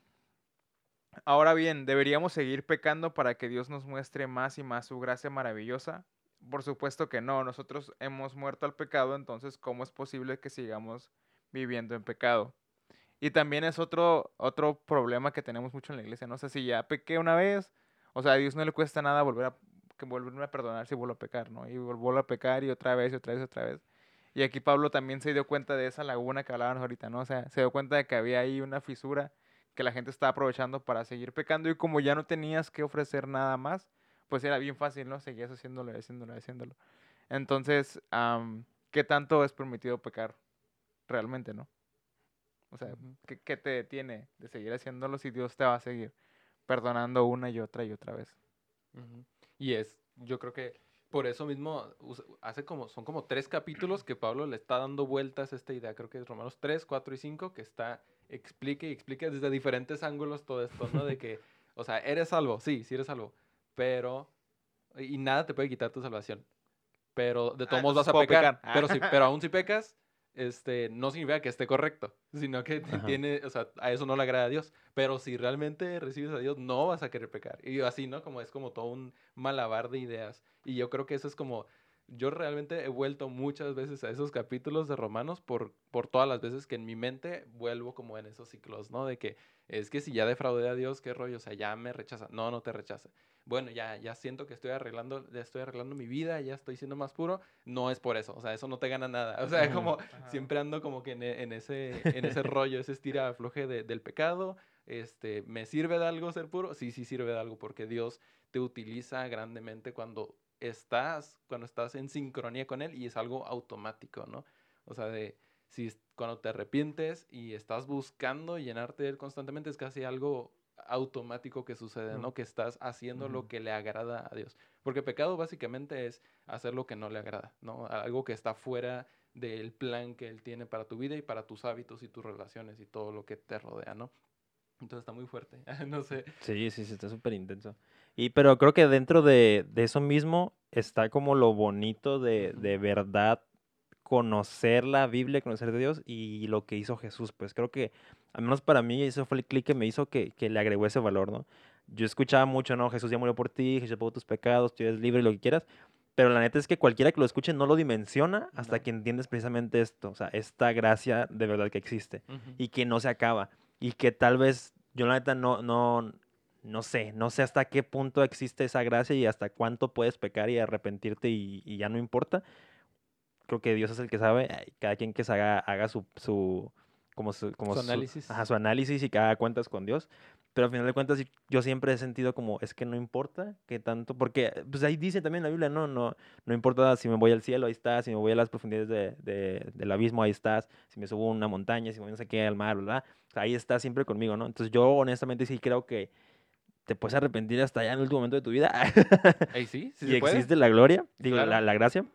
ahora bien, ¿deberíamos seguir pecando para que Dios nos muestre más y más su gracia maravillosa? Por supuesto que no, nosotros hemos muerto al pecado, entonces ¿cómo es posible que sigamos viviendo en pecado? Y también es otro, otro problema que tenemos mucho en la iglesia, ¿no? O sea, si ya pequé una vez, o sea, a Dios no le cuesta nada volver a, que volverme a perdonar si vuelvo a pecar, ¿no? Y vuelvo a pecar y otra vez y otra vez y otra vez. Y aquí Pablo también se dio cuenta de esa laguna que hablábamos ahorita, ¿no? O sea, se dio cuenta de que había ahí una fisura que la gente estaba aprovechando para seguir pecando y como ya no tenías que ofrecer nada más, pues era bien fácil, ¿no? Seguías haciéndolo, haciéndolo, haciéndolo. Entonces, ¿qué tanto es permitido pecar realmente, no? O sea, Ujú. ¿qué, qué te detiene de seguir haciéndolo si Dios te va a seguir perdonando una y otra y otra vez? Ujú. Y es, yo creo que por eso mismo hace como, son como tres capítulos que Pablo le está dando vueltas a esta idea. Creo que es Romanos 3, 4 y 5, que está, explique y explica desde diferentes ángulos todo esto, ¿no? De que, o sea, eres salvo, sí, sí eres salvo, pero, y nada te puede quitar tu salvación. Pero de todos Ah, modos vas a pecar. pecar. Pero, si, pero aún si pecas, este, no significa que esté correcto, sino que Ajá. tiene, o sea, a eso no le agrada a Dios. Pero si realmente recibes a Dios, no vas a querer pecar. Y así, ¿no? Como es como todo un malabar de ideas. Y yo creo que eso es como yo realmente he vuelto muchas veces a esos capítulos de Romanos por, por todas las veces que en mi mente vuelvo como en esos ciclos, ¿no? De que es que si ya defraudé a Dios, qué rollo, o sea, ya me rechaza. No, no te rechaza. Bueno, ya, ya siento que estoy arreglando, ya estoy arreglando mi vida, ya estoy siendo más puro. No es por eso, o sea, eso no te gana nada. O sea, como Ajá. siempre ando como que en, e- en ese, en ese rollo, ese estira afloje de- del pecado. Este, ¿me sirve de algo ser puro? Sí, sí sirve de algo, porque Dios te utiliza grandemente cuando estás, cuando estás en sincronía con Él y es algo automático, ¿no? O sea, de si cuando te arrepientes y estás buscando llenarte de Él constantemente, es casi algo automático que sucede, ¿no? Que estás haciendo lo que le agrada a Dios. Porque pecado básicamente es hacer lo que no le agrada, ¿no? Algo que está fuera del plan que Él tiene para tu vida y para tus hábitos y tus relaciones y todo lo que te rodea, ¿no? Entonces está muy fuerte. no sé. Sí, sí, sí, está súper intenso. Y pero creo que dentro de, de eso mismo está como lo bonito de, de verdad conocer la Biblia, conocer de Dios y lo que hizo Jesús. Pues creo que, al menos para mí, eso fue el clic que me hizo que, que le agregó ese valor, ¿no? Yo escuchaba mucho, ¿no? Jesús ya murió por ti, Jesús pagó tus pecados, tú eres libre, lo que quieras. Pero la neta es que cualquiera que lo escuche no lo dimensiona hasta No. que entiendes precisamente esto, o sea, esta gracia de verdad que existe y que no se acaba. Y que tal vez yo la neta no, no, no sé, no sé hasta qué punto existe esa gracia y hasta cuánto puedes pecar y arrepentirte y, y ya no importa. Creo que Dios es el que sabe, ay, cada quien que se haga, haga su, su, como su, como Su análisis. ajá, su análisis y haga cuentas con Dios. Pero al final de cuentas yo siempre he sentido como, es que no importa que tanto, porque pues ahí dice también la Biblia, no, no, no importa si me voy al cielo, ahí estás, si me voy a las profundidades de- de- del abismo, ahí estás, si me subo a una montaña, si me voy no sé qué al mar, ¿verdad? O sea, ahí estás siempre conmigo, ¿no? Entonces yo honestamente sí creo que te puedes arrepentir hasta ya en el último momento de tu vida. Ey, sí, sí y se puede. existe la gloria, digo, la, Claro. la gracia.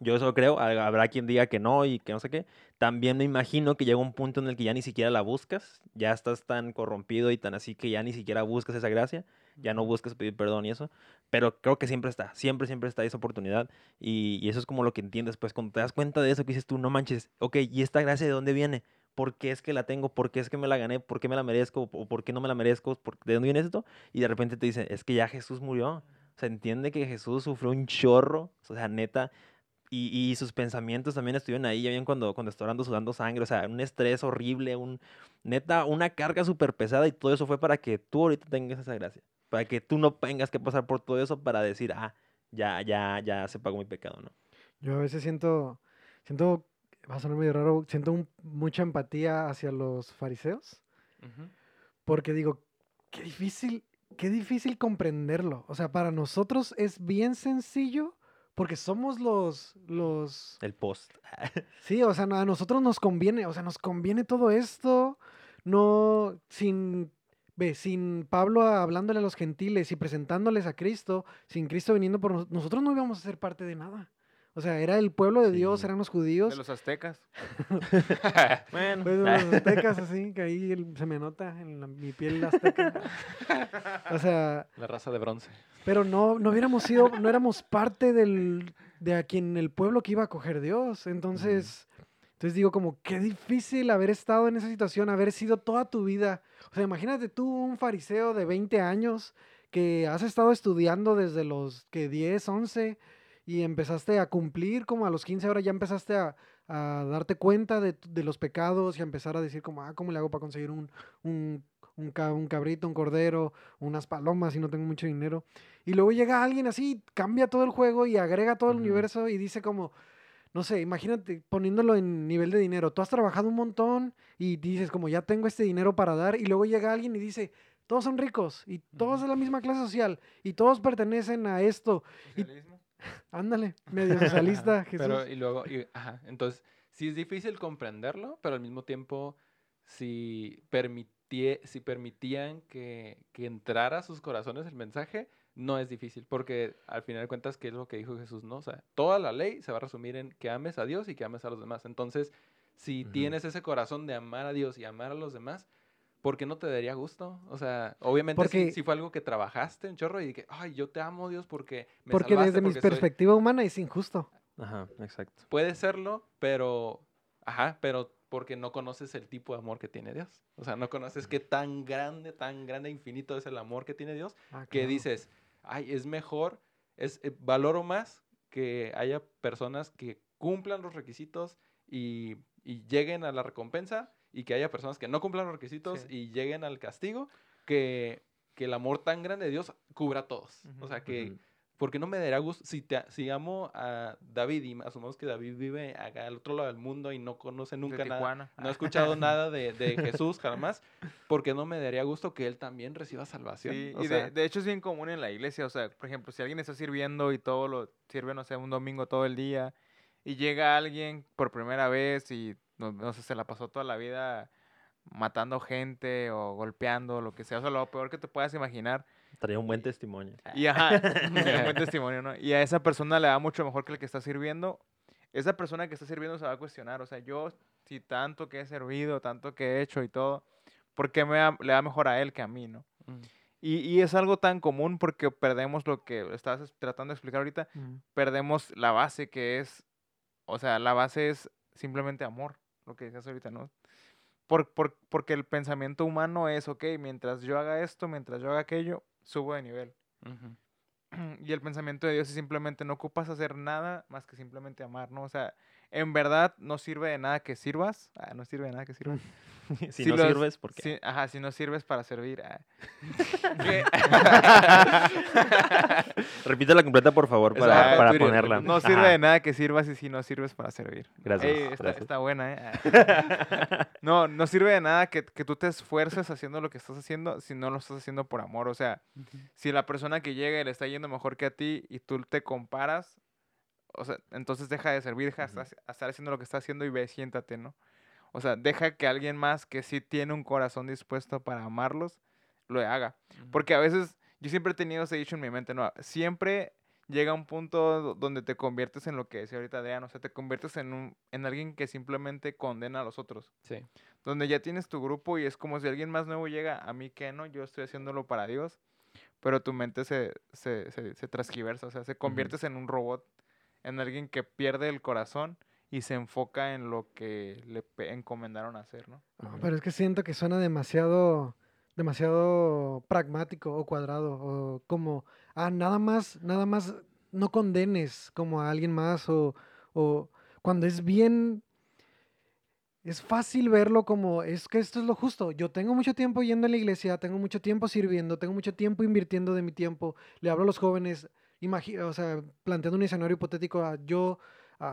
Yo eso creo, ha- habrá quien diga que no y que no sé qué. También me imagino que llega un punto en el que ya ni siquiera la buscas, ya estás tan corrompido y tan así que ya ni siquiera buscas esa gracia, ya no buscas pedir perdón y eso. Pero creo que siempre está, siempre, siempre está esa oportunidad y, y eso es como lo que entiendes, pues cuando te das cuenta de eso que dices tú, no manches, ok, ¿y esta gracia de dónde viene? ¿Por qué es que la tengo? ¿Por qué es que me la gané? ¿Por qué me la merezco? ¿O por qué no me la merezco? ¿Por- ¿De dónde viene esto? Y de repente te dice, es que ya Jesús murió. O sea, entiende que Jesús sufrió un chorro. O sea, neta. Y, y sus pensamientos también estuvieron ahí, ya bien cuando, cuando está orando, sudando sangre. O sea, un estrés horrible, un, neta, una carga súper pesada. Y todo eso fue para que tú ahorita tengas esa gracia. Para que tú no tengas que pasar por todo eso para decir, ah, ya, ya, ya se pagó mi pecado, ¿no? Yo a veces siento, siento, va a sonar medio raro, siento un- mucha empatía hacia los fariseos, porque digo, qué difícil, qué difícil comprenderlo. O sea, para nosotros es bien sencillo, porque somos los, los, El post. sí, o sea, a nosotros nos conviene, o sea, nos conviene todo esto, no, sin, ve, sin Pablo hablándole a los gentiles y presentándoles a Cristo, sin Cristo viniendo por nos- nosotros, no íbamos a ser parte de nada. O sea, era el pueblo de Dios, Sí. eran los judíos. De los aztecas. bueno. Pues de los aztecas, así, que ahí el- se me nota en la- mi piel azteca. O sea, La raza de bronce. pero no, no hubiéramos sido, no éramos parte del, de a quien el pueblo que iba a coger Dios. Entonces, entonces digo como, qué difícil haber estado en esa situación, haber sido toda tu vida. O sea, imagínate tú, un fariseo de 20 años, que has estado estudiando desde los que 10, 11, y empezaste a cumplir como a los 15, ahora ya empezaste a, a darte cuenta de, de los pecados y a empezar a decir como, ah, ¿cómo le hago para conseguir un, un, un, un cabrito, un cordero, unas palomas si no tengo mucho dinero? Y luego llega alguien así, cambia todo el juego y agrega todo el universo y dice como, no sé, imagínate poniéndolo en nivel de dinero. Tú has trabajado un montón y dices como, ya tengo este dinero para dar y luego llega alguien y dice, todos son ricos y todos de la misma clase social y todos pertenecen a esto. Y-. Ándale, medio socialista, Jesús. Pero, y luego, y- ajá, entonces, sí es difícil comprenderlo, pero al mismo tiempo, si, permitie- si permitían que, que entrara a sus corazones el mensaje, no es difícil, porque al final de cuentas, ¿qué es lo que dijo Jesús? No, o sea, toda la ley se va a resumir en que ames a Dios y que ames a los demás. Entonces, si tienes ese corazón de amar a Dios y amar a los demás, ¿por qué no te daría gusto? O sea, obviamente si- Porque- si, fue algo que trabajaste en chorro y que, ay, yo te amo Dios porque me Porque salvaste, desde mi porque soy-". perspectiva humana es injusto. Ajá, exacto. Puede serlo, pero. Ajá, pero porque no conoces el tipo de amor que tiene Dios. O sea, no conoces qué tan grande, tan grande, infinito es el amor que tiene Dios, Ah, que dices, ay, es mejor, es, eh, valoro más que haya personas que cumplan los requisitos y, y lleguen a la recompensa y que haya personas que no cumplan los requisitos Sí. y lleguen al castigo, que, que el amor tan grande de Dios cubra a todos. O Ujú. sea, que Ujú. porque no me daría gusto si, te, si amo a David y asumamos que David vive acá al otro lado del mundo y no conoce De nunca nada, Tijuana. no ha escuchado nada de, de Jesús jamás, porque no me daría gusto que él también reciba salvación. Sí, O y sea, de, de hecho es bien común en la iglesia, o sea, por ejemplo, si alguien está sirviendo y todo lo sirve, no sé, un domingo todo el día, y llega alguien por primera vez y, no, no sé, se la pasó toda la vida matando gente o golpeando, lo que sea, o sea, lo peor que te puedas imaginar, Traía un buen testimonio. y ajá, un buen testimonio, ¿no? Y a esa persona le da mucho mejor que el que está sirviendo, esa persona que está sirviendo se va a cuestionar, o sea, yo, si tanto que he servido, tanto que he hecho y todo, ¿por qué me da- le da mejor a él que a mí, no? mm, Y, y es algo tan común porque perdemos lo que estabas es- tratando de explicar ahorita, Mm. perdemos la base que es, o sea, la base es simplemente amor, lo que decías ahorita, ¿no? Por, por- porque el pensamiento humano es, ok, mientras yo haga esto, mientras yo haga aquello, subo de nivel. ujú. Y el pensamiento de Dios es simplemente no ocupas hacer nada más que simplemente amar, ¿no? O sea, en verdad no sirve de nada que sirvas, ah, no sirve de nada que sirvas. si Si no los- sirves, ¿por qué? Ajá, si no sirves para servir. ah. Repítela completa, por favor, para, para Twitter, ponerla. No sirve Ajá. de nada que sirvas y si no sirves para servir. Gracias, Ey, está, gracias. está buena, ¿eh? No, no sirve de nada que, que tú te esfuerces haciendo lo que estás haciendo si no lo estás haciendo por amor. O sea, si la persona que llega le está yendo mejor que a ti y tú te comparas, o sea, entonces deja de servir, deja de estar, estar haciendo lo que está haciendo y ve, siéntate, ¿no? O sea, deja que alguien más que sí tiene un corazón dispuesto para amarlos, lo haga. Porque a veces, yo siempre he tenido ese dicho en mi mente, ¿no? Siempre llega un punto do- donde te conviertes en lo que decía ahorita Adrián, o sea, te conviertes en, un, en alguien que simplemente condena a los otros. Sí. Donde ya tienes tu grupo y es como si alguien más nuevo llega, a mí que no, yo estoy haciéndolo para Dios, pero tu mente se, se, se, se transgiversa, o sea, se conviertes en un robot, en alguien que pierde el corazón y se enfoca en lo que le encomendaron hacer, ¿no? No, Ujú. pero es que siento que suena demasiado, demasiado pragmático o cuadrado, o como, ah, nada más, nada más no condenes como a alguien más, o, o cuando es bien, es fácil verlo como, es que esto es lo justo, yo tengo mucho tiempo yendo a la iglesia, tengo mucho tiempo sirviendo, tengo mucho tiempo invirtiendo de mi tiempo, le hablo a los jóvenes, o sea, planteando un escenario hipotético, ah, yo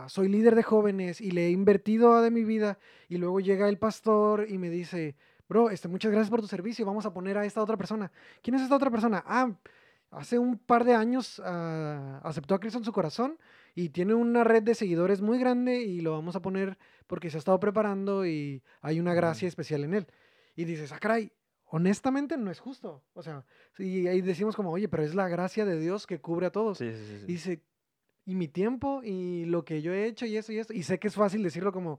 soy líder de jóvenes y le he invertido de mi vida, y luego llega el pastor y me dice, bro, este, muchas gracias por tu servicio, vamos a poner a esta otra persona. ¿Quién es esta otra persona? Ah, hace un par de años ah, aceptó a Cristo en su corazón y tiene una red de seguidores muy grande y lo vamos a poner porque se ha estado preparando y hay una gracia especial en él. Y dices, ah, caray, honestamente no es justo. O sea, y ahí decimos como, oye, pero es la gracia de Dios que cubre a todos. Sí, sí, sí. Y dice, y mi tiempo y lo que yo he hecho y eso y esto. Y sé que es fácil decirlo como,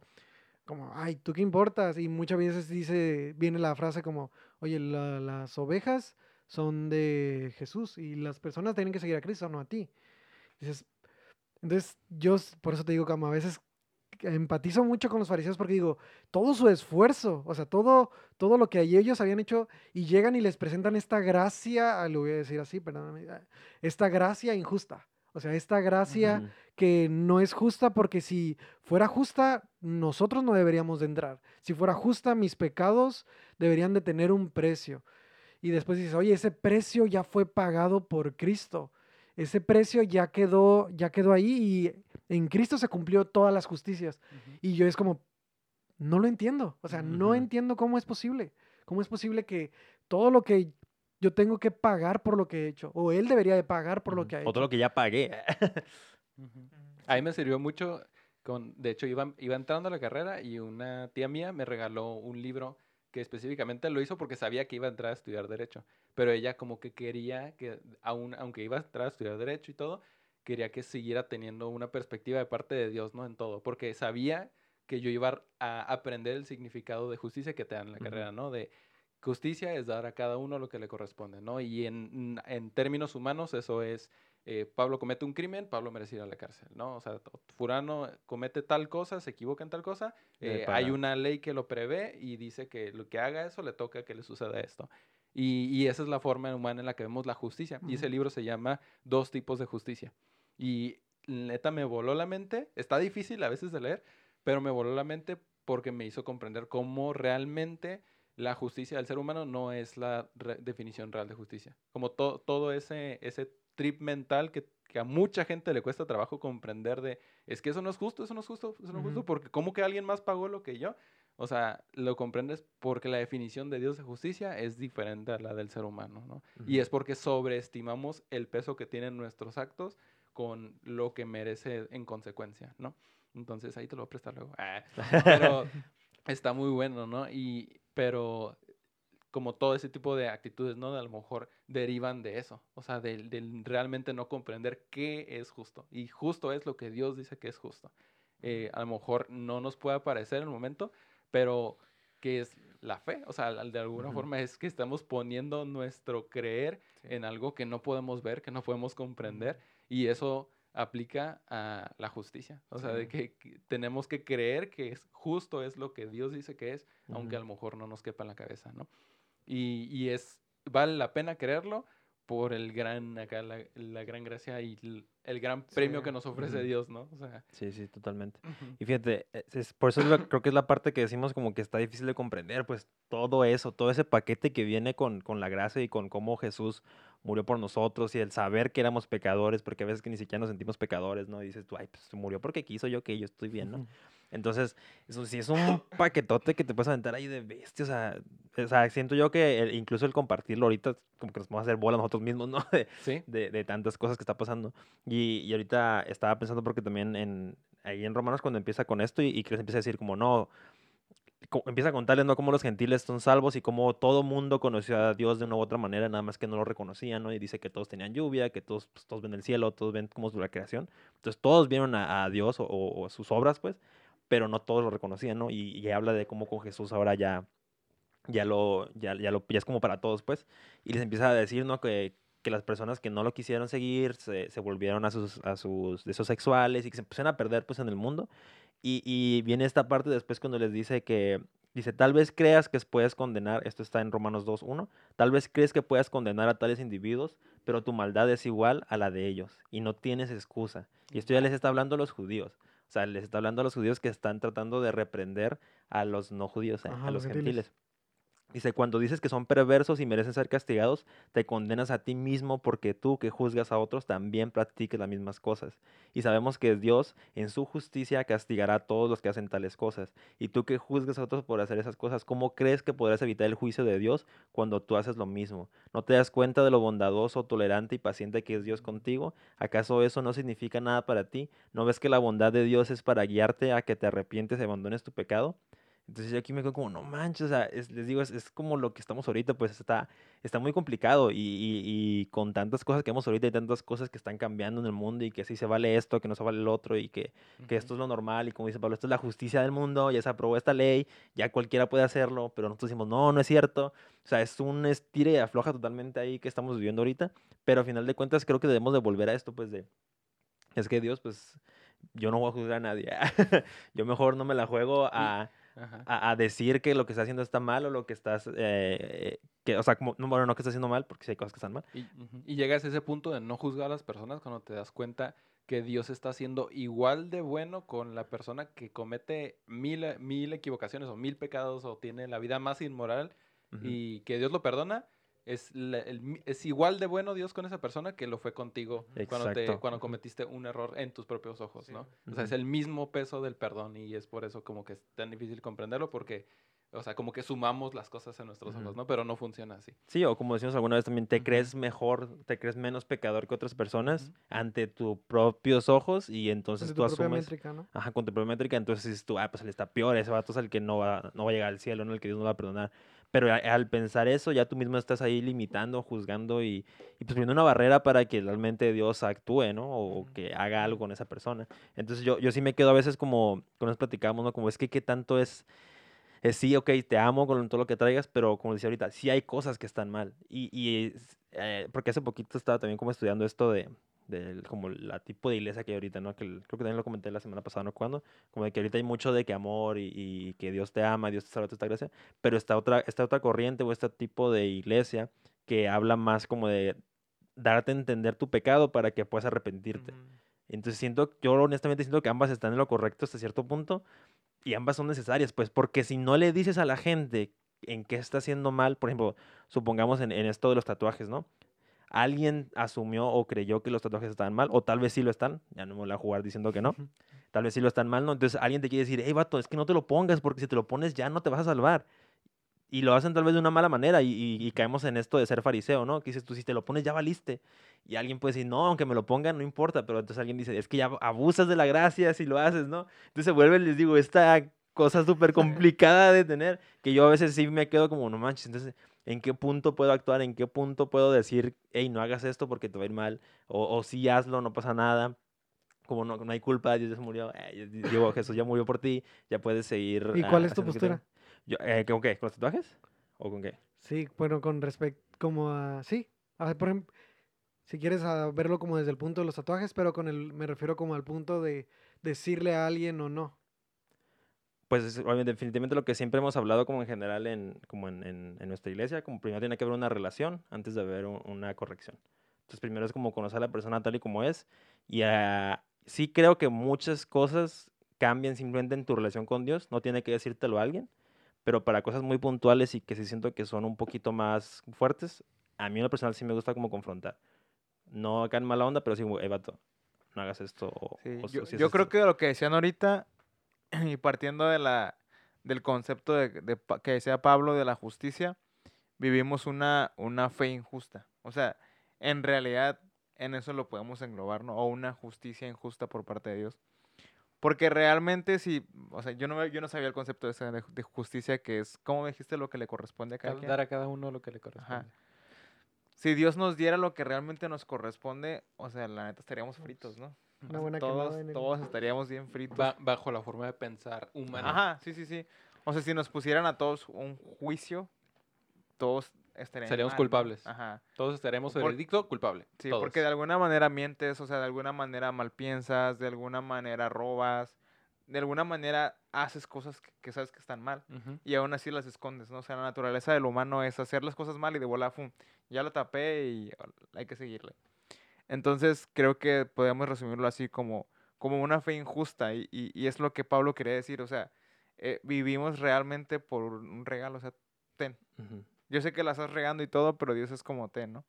como, ay, ¿tú qué importas? Y muchas veces dice, viene la frase como, oye, la- las ovejas son de Jesús y las personas tienen que seguir a Cristo, no a ti. Dices, entonces yo por eso te digo como a veces empatizo mucho con los fariseos porque digo, todo su esfuerzo, o sea, todo, todo lo que ellos habían hecho y llegan y les presentan esta gracia, ah, lo voy a decir así, perdóname, ah, esta gracia injusta. O sea, esta gracia que no es justa porque si fuera justa, nosotros no deberíamos de entrar. Si fuera justa, mis pecados deberían de tener un precio. Y después dices, oye, ese precio ya fue pagado por Cristo. Ese precio ya quedó, ya quedó ahí y en Cristo se cumplió todas las justicias. Y yo es como, no lo entiendo. O sea, no entiendo cómo es posible. ¿Cómo es posible que todo lo que yo tengo que pagar por lo que he hecho, o él debería de pagar por lo que ha O hecho? todo lo que ya pagué. A mí me sirvió mucho, con, de hecho iba, iba entrando a la carrera y una tía mía me regaló un libro que específicamente lo hizo porque sabía que iba a entrar a estudiar derecho, pero ella como que quería que, aun, aunque iba a entrar a estudiar derecho y todo, quería que siguiera teniendo una perspectiva de parte de Dios, ¿no? En todo, porque sabía que yo iba a aprender el significado de justicia que te dan en la carrera, ¿no? De justicia es dar a cada uno lo que le corresponde, ¿no? Y en, en términos humanos eso es eh, Pablo comete un crimen, Pablo merece ir a la cárcel, ¿no? O sea, Furano comete tal cosa, se equivoca en tal cosa, eh, hay una ley que lo prevé y dice que lo que haga eso le toca que le suceda esto. Y, y esa es la forma humana en la que vemos la justicia. Y ese libro se llama Dos tipos de justicia. Y neta me voló la mente. Está difícil a veces de leer, pero me voló la mente porque me hizo comprender cómo realmente la justicia del ser humano no es la re- definición real de justicia. Como to- todo ese, ese trip mental que, que a mucha gente le cuesta trabajo comprender de, es que eso no es justo, eso no es justo, eso no es justo, porque ¿cómo que alguien más pagó lo que yo? O sea, lo comprendes porque la definición de Dios de justicia es diferente a la del ser humano, ¿no? Y es porque sobreestimamos el peso que tienen nuestros actos con lo que merece en consecuencia, ¿no? Entonces ahí te lo voy a prestar luego. Ah, pero está muy bueno, ¿no? Y, pero como todo ese tipo de actitudes, ¿no? A lo mejor derivan de eso, o sea, del, del realmente no comprender qué es justo. Y justo es lo que Dios dice que es justo. Eh, a lo mejor no nos puede parecer en el momento, pero que es la fe, o sea, de alguna Ujú. forma es que estamos poniendo nuestro creer en algo que no podemos ver, que no podemos comprender, y eso aplica a la justicia, o sea, de Sí. que, que tenemos que creer que es justo es lo que Dios dice que es, aunque a lo mejor no nos quepa en la cabeza, ¿no? Y, y es, vale la pena creerlo por el gran, acá, la, la gran gracia y el gran premio Sí. que nos ofrece. Dios, ¿no? O sea, Sí, sí, totalmente. Y fíjate, es- es- por eso es la- creo que es la parte que decimos como que está difícil de comprender, pues todo eso, todo ese paquete que viene con, con la gracia y con cómo Jesús murió por nosotros y el saber que éramos pecadores, porque a veces que ni siquiera nos sentimos pecadores, ¿no? Y dices tú, ay, pues murió porque quiso yo que yo estoy bien, ¿no? Entonces, eso sí es un paquetote que te puedes aventar ahí de bestia. O sea, o sea, siento yo que el- incluso el compartirlo ahorita, como que nos vamos a hacer bola nosotros mismos, ¿no? De, Sí, de, de tantas cosas que está pasando. Y, y ahorita estaba pensando porque también en, ahí en Romanos cuando empieza con esto y, y que les empieza a decir como no, empieza a contarles ¿no? cómo los gentiles son salvos y cómo todo mundo conoció a Dios de una u otra manera, nada más que no lo reconocían, ¿no? Y dice que todos tenían lluvia, que todos, pues, todos ven el cielo, todos ven cómo es la creación. Entonces todos vieron a, Dios o, o- o sus obras, pues, pero no todos lo reconocían, ¿no? Y, y habla de cómo con Jesús ahora ya, ya lo, ya, ya lo, ya es como para todos, pues. Y les empieza a decir, ¿no? Que, que las personas que no lo quisieron seguir se, se volvieron a sus, a sus deseos sexuales y que se empezaron a perder, pues, en el mundo. Y, y viene esta parte después cuando les dice que, dice, tal vez creas que puedes condenar, esto está en Romanos 2.1, tal vez crees que puedas condenar a tales individuos, pero tu maldad es igual a la de ellos y no tienes excusa. Y esto ya les está hablando a los judíos. O sea, les está hablando a los judíos que están tratando de reprender a los no judíos, Ajá, a los los gentiles. gentiles. Dice, cuando dices que son perversos y merecen ser castigados, te condenas a ti mismo porque tú que juzgas a otros también practiques las mismas cosas. Y sabemos que Dios en su justicia castigará a todos los que hacen tales cosas. Y tú que juzgas a otros por hacer esas cosas, ¿cómo crees que podrás evitar el juicio de Dios cuando tú haces lo mismo? ¿No te das cuenta de lo bondadoso, tolerante y paciente que es Dios contigo? ¿Acaso eso no significa nada para ti? ¿No ves que la bondad de Dios es para guiarte a que te arrepientes y abandones tu pecado? Entonces yo aquí me quedo como, no manches, o sea, es- les digo, es, es como lo que estamos ahorita, pues está, está muy complicado y, y- y con tantas cosas que vemos ahorita y tantas cosas que están cambiando en el mundo y que sí se vale esto, que no se vale el otro y que, que esto es lo normal y como dice Pablo, esto es la justicia del mundo, ya se aprobó esta ley, ya cualquiera puede hacerlo, pero nosotros decimos, no, no es cierto. O sea, es un estire y afloja totalmente ahí que estamos viviendo ahorita, pero a final de cuentas creo que debemos de volver a esto, pues de, es que Dios, pues yo no voy a juzgar a nadie, yo mejor no me la juego a. a, a decir que lo que estás haciendo está mal o lo que estás, eh, que, o sea, como, no, bueno, no que estás haciendo mal, porque sí hay cosas que están mal. Y, llegas a ese punto de no juzgar a las personas cuando te das cuenta que Dios está siendo igual de bueno con la persona que comete mil, mil equivocaciones o mil pecados o tiene la vida más inmoral y que Dios lo perdona. Es, la- el mi- es igual de bueno Dios con esa persona que lo fue contigo cuando, te, cuando cometiste un error en tus propios ojos, Sí. ¿no? O sea, es el mismo peso del perdón y es por eso como que es tan difícil comprenderlo porque, o sea, como que sumamos las cosas en nuestros ojos. ¿no? Pero no funciona así. Sí, o como decimos alguna vez también, te crees mejor, te crees menos pecador que otras personas Ujú. ante tus propios ojos y entonces tú tu propia asumes, métrica, ¿no? ajá, con tu propia métrica, entonces dices tú, ah, pues él está peor, ese vato es el que no va, no va a llegar al cielo, no el que Dios no va a perdonar. Pero a- al pensar eso, ya tú mismo estás ahí limitando, juzgando y, y pues poniendo una barrera para que realmente Dios actúe, ¿no? O que haga algo con esa persona. Entonces yo, yo sí me quedo a veces como, con nos platicamos, ¿no? Como es que qué tanto es, es sí, ok, te amo con todo lo que traigas, pero como decía ahorita, sí hay cosas que están mal. Y, y eh, porque hace poquito estaba también como estudiando esto de, del como la tipo de iglesia que hay ahorita, ¿no? Que creo que también lo comenté la semana pasada, ¿no? Cuando, como de que ahorita hay mucho de que amor y, y que Dios te ama, Dios te salva, esta gracia, pero está otra, esta otra corriente o este tipo de iglesia que habla más como de darte a entender tu pecado para que puedas arrepentirte. Entonces siento, yo honestamente siento que ambas están en lo correcto hasta cierto punto y ambas son necesarias, pues porque si no le dices a la gente en qué está haciendo mal, por ejemplo, supongamos en, en esto de los tatuajes, ¿no? Alguien asumió o creyó que los tatuajes estaban mal, o tal vez sí lo están, ya no me voy a jugar diciendo que no, tal vez sí lo están mal, ¿no? Entonces alguien te quiere decir, hey, vato, es que no te lo pongas porque si te lo pones ya no te vas a salvar. Y lo hacen tal vez de una mala manera y, y- y caemos en esto de ser fariseo, ¿no? Que dices tú, si te lo pones ya valiste. Y alguien puede decir, no, aunque me lo pongan, no importa. Pero entonces alguien dice, es que ya abusas de la gracia si lo haces, ¿no? Entonces se vuelve, les digo, esta cosa súper complicada de tener, que yo a veces sí me quedo como, no manches, entonces, ¿en qué punto puedo actuar? ¿En qué punto puedo decir, hey, no hagas esto porque te va a ir mal? O, o sí hazlo, no pasa nada. Como no, no hay culpa, Dios ya se murió, eh, digo, Jesús ya murió por ti, ya puedes seguir. ¿Y ah, cuál es tu postura? Yo, eh, ¿Con qué? ¿Con los tatuajes? ¿O con qué? Sí, bueno, con respecto, como a, sí, a ver, por ejemplo, si quieres a verlo como desde el punto de los tatuajes, pero con el, me refiero como al punto de decirle a alguien o no. Pues definitivamente lo que siempre hemos hablado como en general en, como en, en- en nuestra iglesia, como primero tiene que haber una relación antes de haber un- una corrección. Entonces primero es como conocer a la persona tal y como es. Y ah, sí creo que muchas cosas cambian simplemente en tu relación con Dios, no tiene que decírtelo a alguien, pero para cosas muy puntuales y que sí siento que son un poquito más fuertes, a mí en lo personal sí me gusta como confrontar. No acá en mala onda, pero sí, "Eh, vato, no hagas esto. O, Sí, o yo, si es yo creo esto". que lo que decían ahorita, y partiendo de la, del concepto de, de que decía Pablo de la justicia, vivimos una, una fe injusta. O sea, en realidad en eso lo podemos englobar, ¿no? O una justicia injusta por parte de Dios. Porque realmente si, o sea, yo no, yo no sabía el concepto de, de justicia que es, ¿cómo dijiste lo que le corresponde a cada quien? Dar a cada uno lo que le corresponde. Si Dios nos diera lo que realmente nos corresponde, o sea, la neta estaríamos fritos, ¿no? Una buena quemada todos, en el- todos estaríamos bien fritos. Ba- bajo la forma de pensar humana. Ajá, sí, sí, sí. O sea, si nos pusieran a todos un juicio, todos estarían Seríamos culpables. Ajá. Todos estaremos Por- veredicto culpable. Sí, todos. porque de alguna manera mientes, o sea, de alguna manera malpiensas, de alguna manera robas, de alguna manera haces cosas que, que sabes que están mal y aún así las escondes, ¿no? O sea, la naturaleza del humano es hacer las cosas mal y de volar, fum, ya lo tapé y hay que seguirle. Entonces, creo que podemos resumirlo así como, como una fe injusta y, y- y es lo que Pablo quería decir, o sea, eh, vivimos realmente por un regalo, o sea, ten. Ujú. Yo sé que la estás regando y todo, pero Dios es como ten, ¿no?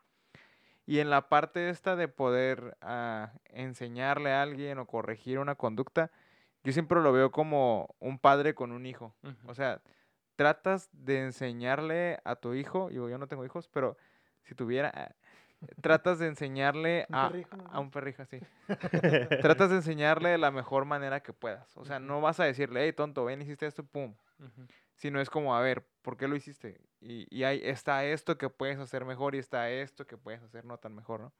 Y en la parte esta de poder ah, enseñarle a alguien o corregir una conducta, yo siempre lo veo como un padre con un hijo. Ujú. O sea, tratas de enseñarle a tu hijo, digo, yo no tengo hijos, pero si tuviera, tratas de enseñarle a, a un perrijo, sí. tratas de enseñarle de la mejor manera que puedas. O sea, no vas a decirle, hey, tonto, ven, hiciste esto, pum. Sino es como, a ver, ¿por qué lo hiciste? Y, y hay, está esto que puedes hacer mejor y está esto que puedes hacer no tan mejor, ¿no?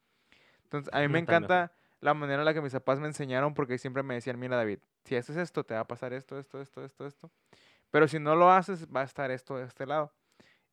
Entonces, a mí me mejor. encanta la manera en la que mis papás me enseñaron porque siempre me decían, mira, David, si haces esto, te va a pasar esto, esto, esto, esto, esto. Pero si no lo haces, va a estar esto de este lado.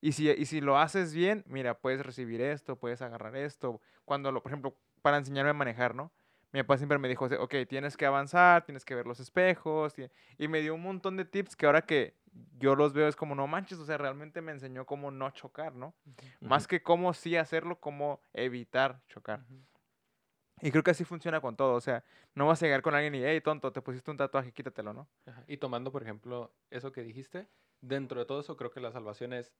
Y si, y si lo haces bien, mira, puedes recibir esto, puedes agarrar esto. Cuando, lo, por ejemplo, para enseñarme a manejar, ¿no? Mi papá siempre me dijo, ok, tienes que avanzar, tienes que ver los espejos. Y me dio un montón de tips que ahora que yo los veo es como, no manches, o sea, realmente me enseñó cómo no chocar, ¿no? Más que cómo sí hacerlo, cómo evitar chocar. Ujú. Y creo que así funciona con todo. O sea, no vas a llegar con alguien y, hey, tonto, te pusiste un tatuaje, quítatelo, ¿no? Ajá. Y tomando, por ejemplo, eso que dijiste, dentro de todo eso creo que la salvación es,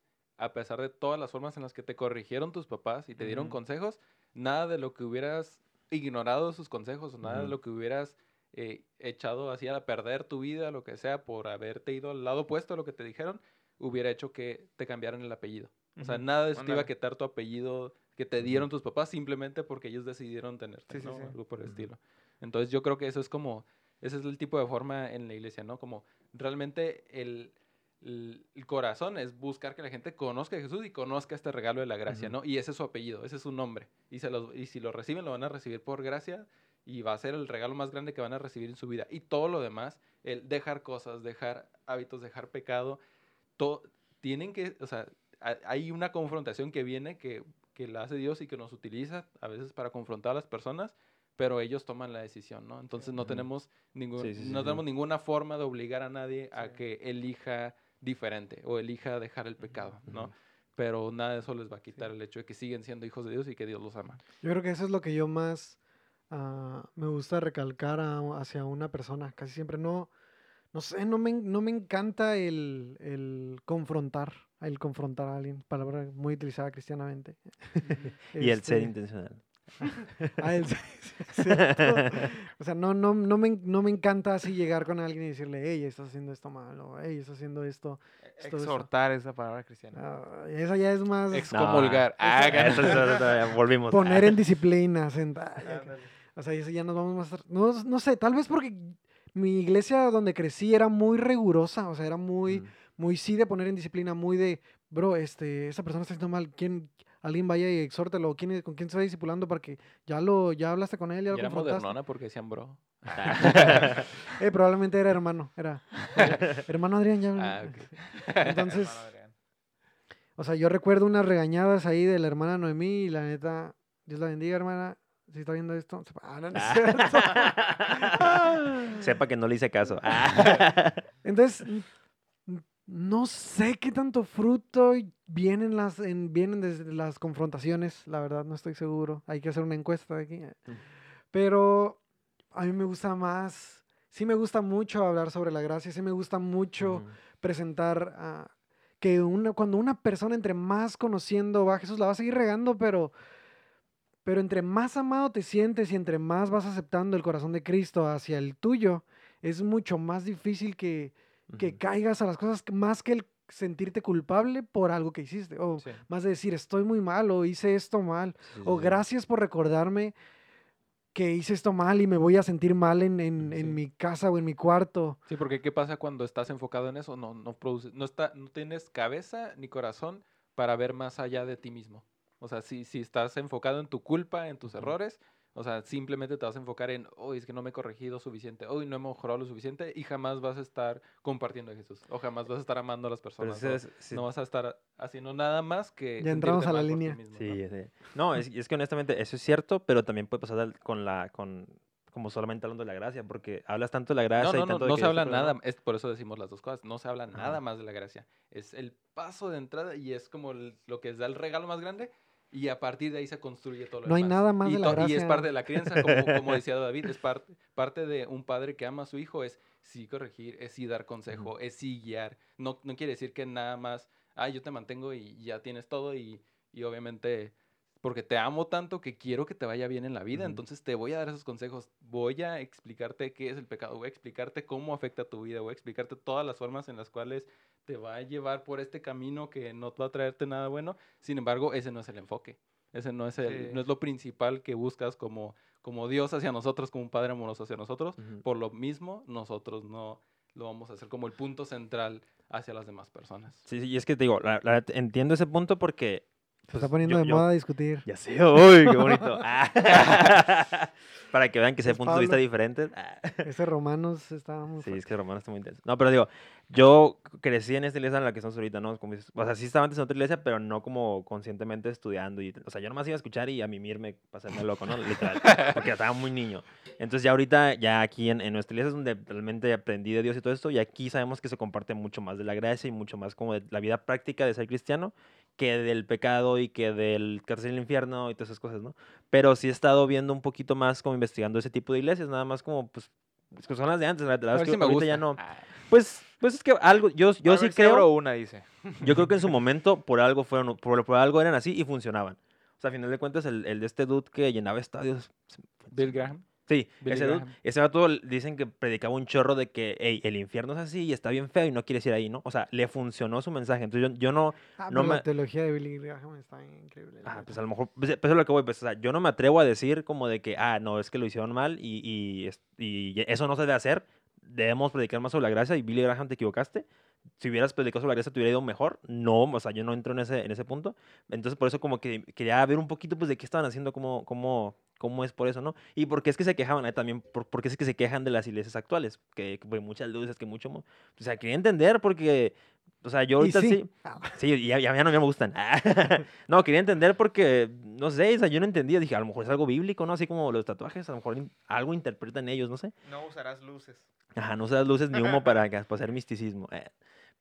a pesar de todas las formas en las que te corrigieron tus papás y te dieron consejos, nada de lo que hubieras ignorado sus consejos nada de lo que hubieras eh, echado así a perder tu vida, lo que sea, por haberte ido al lado opuesto a lo que te dijeron, hubiera hecho que te cambiaran el apellido. O sea, nada de eso te iba a quitar tu apellido que te dieron tus papás simplemente porque ellos decidieron tenerte, Sí, sí, ¿no? sí. Algo por el estilo. Entonces yo creo que eso es como, ese es el tipo de forma en la iglesia, ¿no? Como realmente el, el, corazón es buscar que la gente conozca a Jesús y conozca este regalo de la gracia. ¿no? Y ese es su apellido, ese es su nombre. Y, se los, y si lo reciben, lo van a recibir por gracia y va a ser el regalo más grande que van a recibir en su vida. Y todo lo demás, el dejar cosas, dejar hábitos, dejar pecado, todo, tienen que, o sea, ha- hay una confrontación que viene que, que la hace Dios y que nos utiliza a veces para confrontar a las personas, pero ellos toman la decisión, ¿no? Entonces no tenemos, ningún, Sí, sí, sí, no tenemos ninguna forma de obligar a nadie a que elija diferente o elija dejar el pecado, ¿no? Pero nada de eso les va a quitar el hecho de que siguen siendo hijos de Dios y que Dios los ama. Yo creo que eso es lo que yo más ah, me gusta recalcar a- hacia una persona. Casi siempre no, no sé, no me, no me encanta el, el confrontar, el confrontar a alguien, palabra muy utilizada cristianamente. Y el ser Este, intencional. ah. O sea, no, no, no, me, no me encanta así llegar con alguien y decirle, hey, estás haciendo esto mal, o hey, estás haciendo esto. esto, esto". Exhortar esa palabra cristiana. Ah, esa ya es más Excomulgar. Ah, Eso eso volvimos. poner Ah. en disciplina, sentar. O sea, eso ya nos vamos más... No, no sé, tal vez porque mi iglesia donde crecí era muy rigurosa, o sea, era muy, Mm. muy sí de poner en disciplina, muy de, bro, este, esa persona está haciendo mal, ¿quién, alguien vaya y exhórtelo, ¿quién, es- con quién se está discipulando para que ya lo, ya hablaste con él, ya Y lo era modernona porque decían bro. Eh, probablemente era hermano, era, hermano Adrián, ya. Ah, ok. Entonces, Hermano Adrián. o sea, yo recuerdo unas regañadas ahí de la hermana Noemí y la neta, Dios la bendiga, hermana, si está viendo esto, sepa- ah, no, no es cierto. Sepa que no le hice caso. Ah. Entonces, no sé qué tanto fruto y vienen las, en, vienen desde las confrontaciones, la verdad, no estoy seguro. Hay que hacer una encuesta aquí. Mm. Pero a mí me gusta más, sí me gusta mucho hablar sobre la gracia, sí me gusta mucho presentar ah, que una, cuando una persona entre más conociendo va a Jesús, la va a seguir regando, pero, pero entre más amado te sientes y entre más vas aceptando el corazón de Cristo hacia el tuyo, es mucho más difícil que, que caigas a las cosas más que el sentirte culpable por algo que hiciste, o Sí. más de decir estoy muy mal o hice esto mal, Sí, o gracias por recordarme que hice esto mal y me voy a sentir mal en, en- en mi casa o en mi cuarto. Sí, porque ¿qué pasa cuando estás enfocado en eso? No, no produces, no está, no tienes cabeza ni corazón para ver más allá de ti mismo. O sea, si, si estás enfocado en tu culpa, en tus errores, o sea, simplemente te vas a enfocar en, hoy es que no me he corregido suficiente, hoy no he mejorado lo suficiente y jamás vas a estar compartiendo a Jesús, o jamás vas a estar amando a las personas. es- sí, No vas a estar haciendo nada más que... Ya entramos a la línea. mismo, Sí, ¿no? sé. No, es, y es que honestamente eso es cierto, pero también puede pasar con la, con, como solamente hablando de la gracia, porque hablas tanto de la gracia No, y no, no, tanto de no que se habla nada, es por eso decimos las dos cosas, no se habla Ajá. nada más de la gracia. Es el paso de entrada y es como el- lo que da el regalo más grande y a partir de ahí se construye todo lo No hay demás. nada más y de la to- Y es gracia. parte de la crianza, como, como decía David, es parte, parte de un padre que ama a su hijo, es sí corregir, es sí dar consejo, es sí guiar. No, no quiere decir que nada más, ah, yo te mantengo y ya tienes todo y, y obviamente porque te amo tanto que quiero que te vaya bien en la vida, Ujú. entonces te voy a dar esos consejos, voy a explicarte qué es el pecado, voy a explicarte cómo afecta tu vida, voy a explicarte todas las formas en las cuales te va a llevar por este camino que no va a traerte nada bueno, sin embargo, ese no es el enfoque, ese no es, el, Sí. no es lo principal que buscas como, como Dios hacia nosotros, como un Padre amoroso hacia nosotros, por lo mismo nosotros no lo vamos a hacer como el punto central hacia las demás personas. Sí, sí, y es que te digo, la, la entiendo ese punto porque... Se pues, está poniendo yo- de yo- moda discutir. Ya sé, uy, qué bonito. Ah. Para que vean que ese Es punto de vista Pablo. diferente. Ah. Ese Romanos está muy Sí, fuerte. es que Romano está muy intenso. No, pero digo, yo crecí en esta iglesia en la que estamos ahorita, ¿no? Como o sea, sí estaba antes en otra iglesia, pero no como conscientemente estudiando. Y, o sea, yo nomás iba a escuchar y a mimirme, pasarme loco, ¿no? Literal. Porque estaba muy niño. Entonces, ya ahorita, ya aquí en, en nuestra iglesia es donde realmente aprendí de Dios y todo esto. Y aquí sabemos que se comparte mucho más de la gracia y mucho más como de la vida práctica de ser cristiano que del pecado y que del que el infierno y todas esas cosas, ¿no? Pero sí he estado viendo un poquito más como investigando ese tipo de iglesias, nada más como, pues, es que son las de antes, la, verdad ver es que si me ahorita gusta. ya no. Ah. Pues, pues es que algo, yo, yo A sí ver si abro creo, una, dice. yo creo que en su momento por algo fueron, por, por algo eran así y funcionaban. O sea, a final de cuentas, el, el de este dude que llenaba estadios. Bill Graham. Sí, Billy ese Graham. ese vato dicen que predicaba un chorro de que, hey, el infierno es así y está bien feo y no quieres ir ahí, ¿no? O sea, le funcionó su mensaje. Entonces yo, yo no, Ah, no pero la me- teología de Billy Graham está increíble. la Ah, pues a lo mejor, pues, pues es lo que voy, pues, o sea, yo no me atrevo a decir como de que, ah, no, es que lo hicieron mal y, y, y eso no se debe hacer, debemos predicar más sobre la gracia y Billy Graham te equivocaste, si hubieras predicado sobre la gracia te hubiera ido mejor, no, o sea, yo no entro en ese, en ese punto, entonces por eso como que quería ver un poquito pues de qué estaban haciendo, cómo, cómo, cómo es por eso, ¿no? Y por qué es que se quejaban, eh, también, por, por qué es que se quejan de las iglesias actuales, que, que, pues, muchas luces, que mucho, o sea, quería entender porque o sea, yo Y ahorita sí. sí. Sí, ya, ya, ya no me gustan. no, quería entender porque, no sé, o sea, yo no entendía. Dije, a lo mejor es algo bíblico, ¿no? Así como los tatuajes, a lo mejor algo interpretan ellos, no sé. No usarás luces. Ajá, no usas luces ni humo para, para hacer misticismo. eh.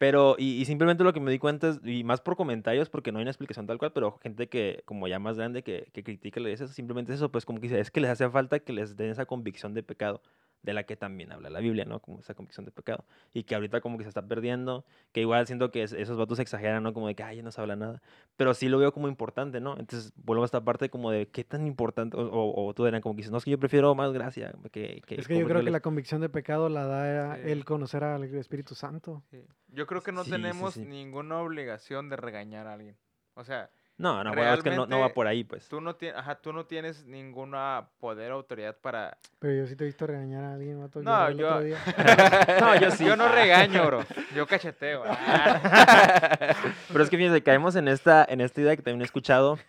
Pero, y, y simplemente lo que me di cuenta es, y más por comentarios, porque no hay una explicación tal cual, pero gente que, como ya más grande, que, que critica la iglesia, simplemente es eso, pues como que dice, es que les hace falta que les den esa convicción de pecado, de la que también habla la Biblia, ¿no? Como esa convicción de pecado. Y que ahorita como que se está perdiendo, que igual siento que es- esos vatos exageran, ¿no? Como de que, ay, ya no se habla nada. Pero sí lo veo como importante, ¿no? Entonces vuelvo a esta parte como de, ¿qué tan importante? O, o, o tú eran como que dices, no, es que yo prefiero más gracia. Que, que Es que yo creo que convertirles". la convicción de pecado la da Sí. el conocer al Espíritu Santo. Sí. Yo creo que no Sí, sí, tenemos sí. ninguna obligación de regañar a alguien. O sea, No, no, bueno, es que no, no va por ahí, pues. tú no, tienes, ajá, tú no tienes ninguna poder o autoridad para... Pero yo sí te he visto regañar a alguien, vato. No, yo- otro día. No, yo sí. Yo no regaño, bro. Yo cacheteo. Ah. Pero es que fíjense, caemos en esta, en esta idea que también he escuchado,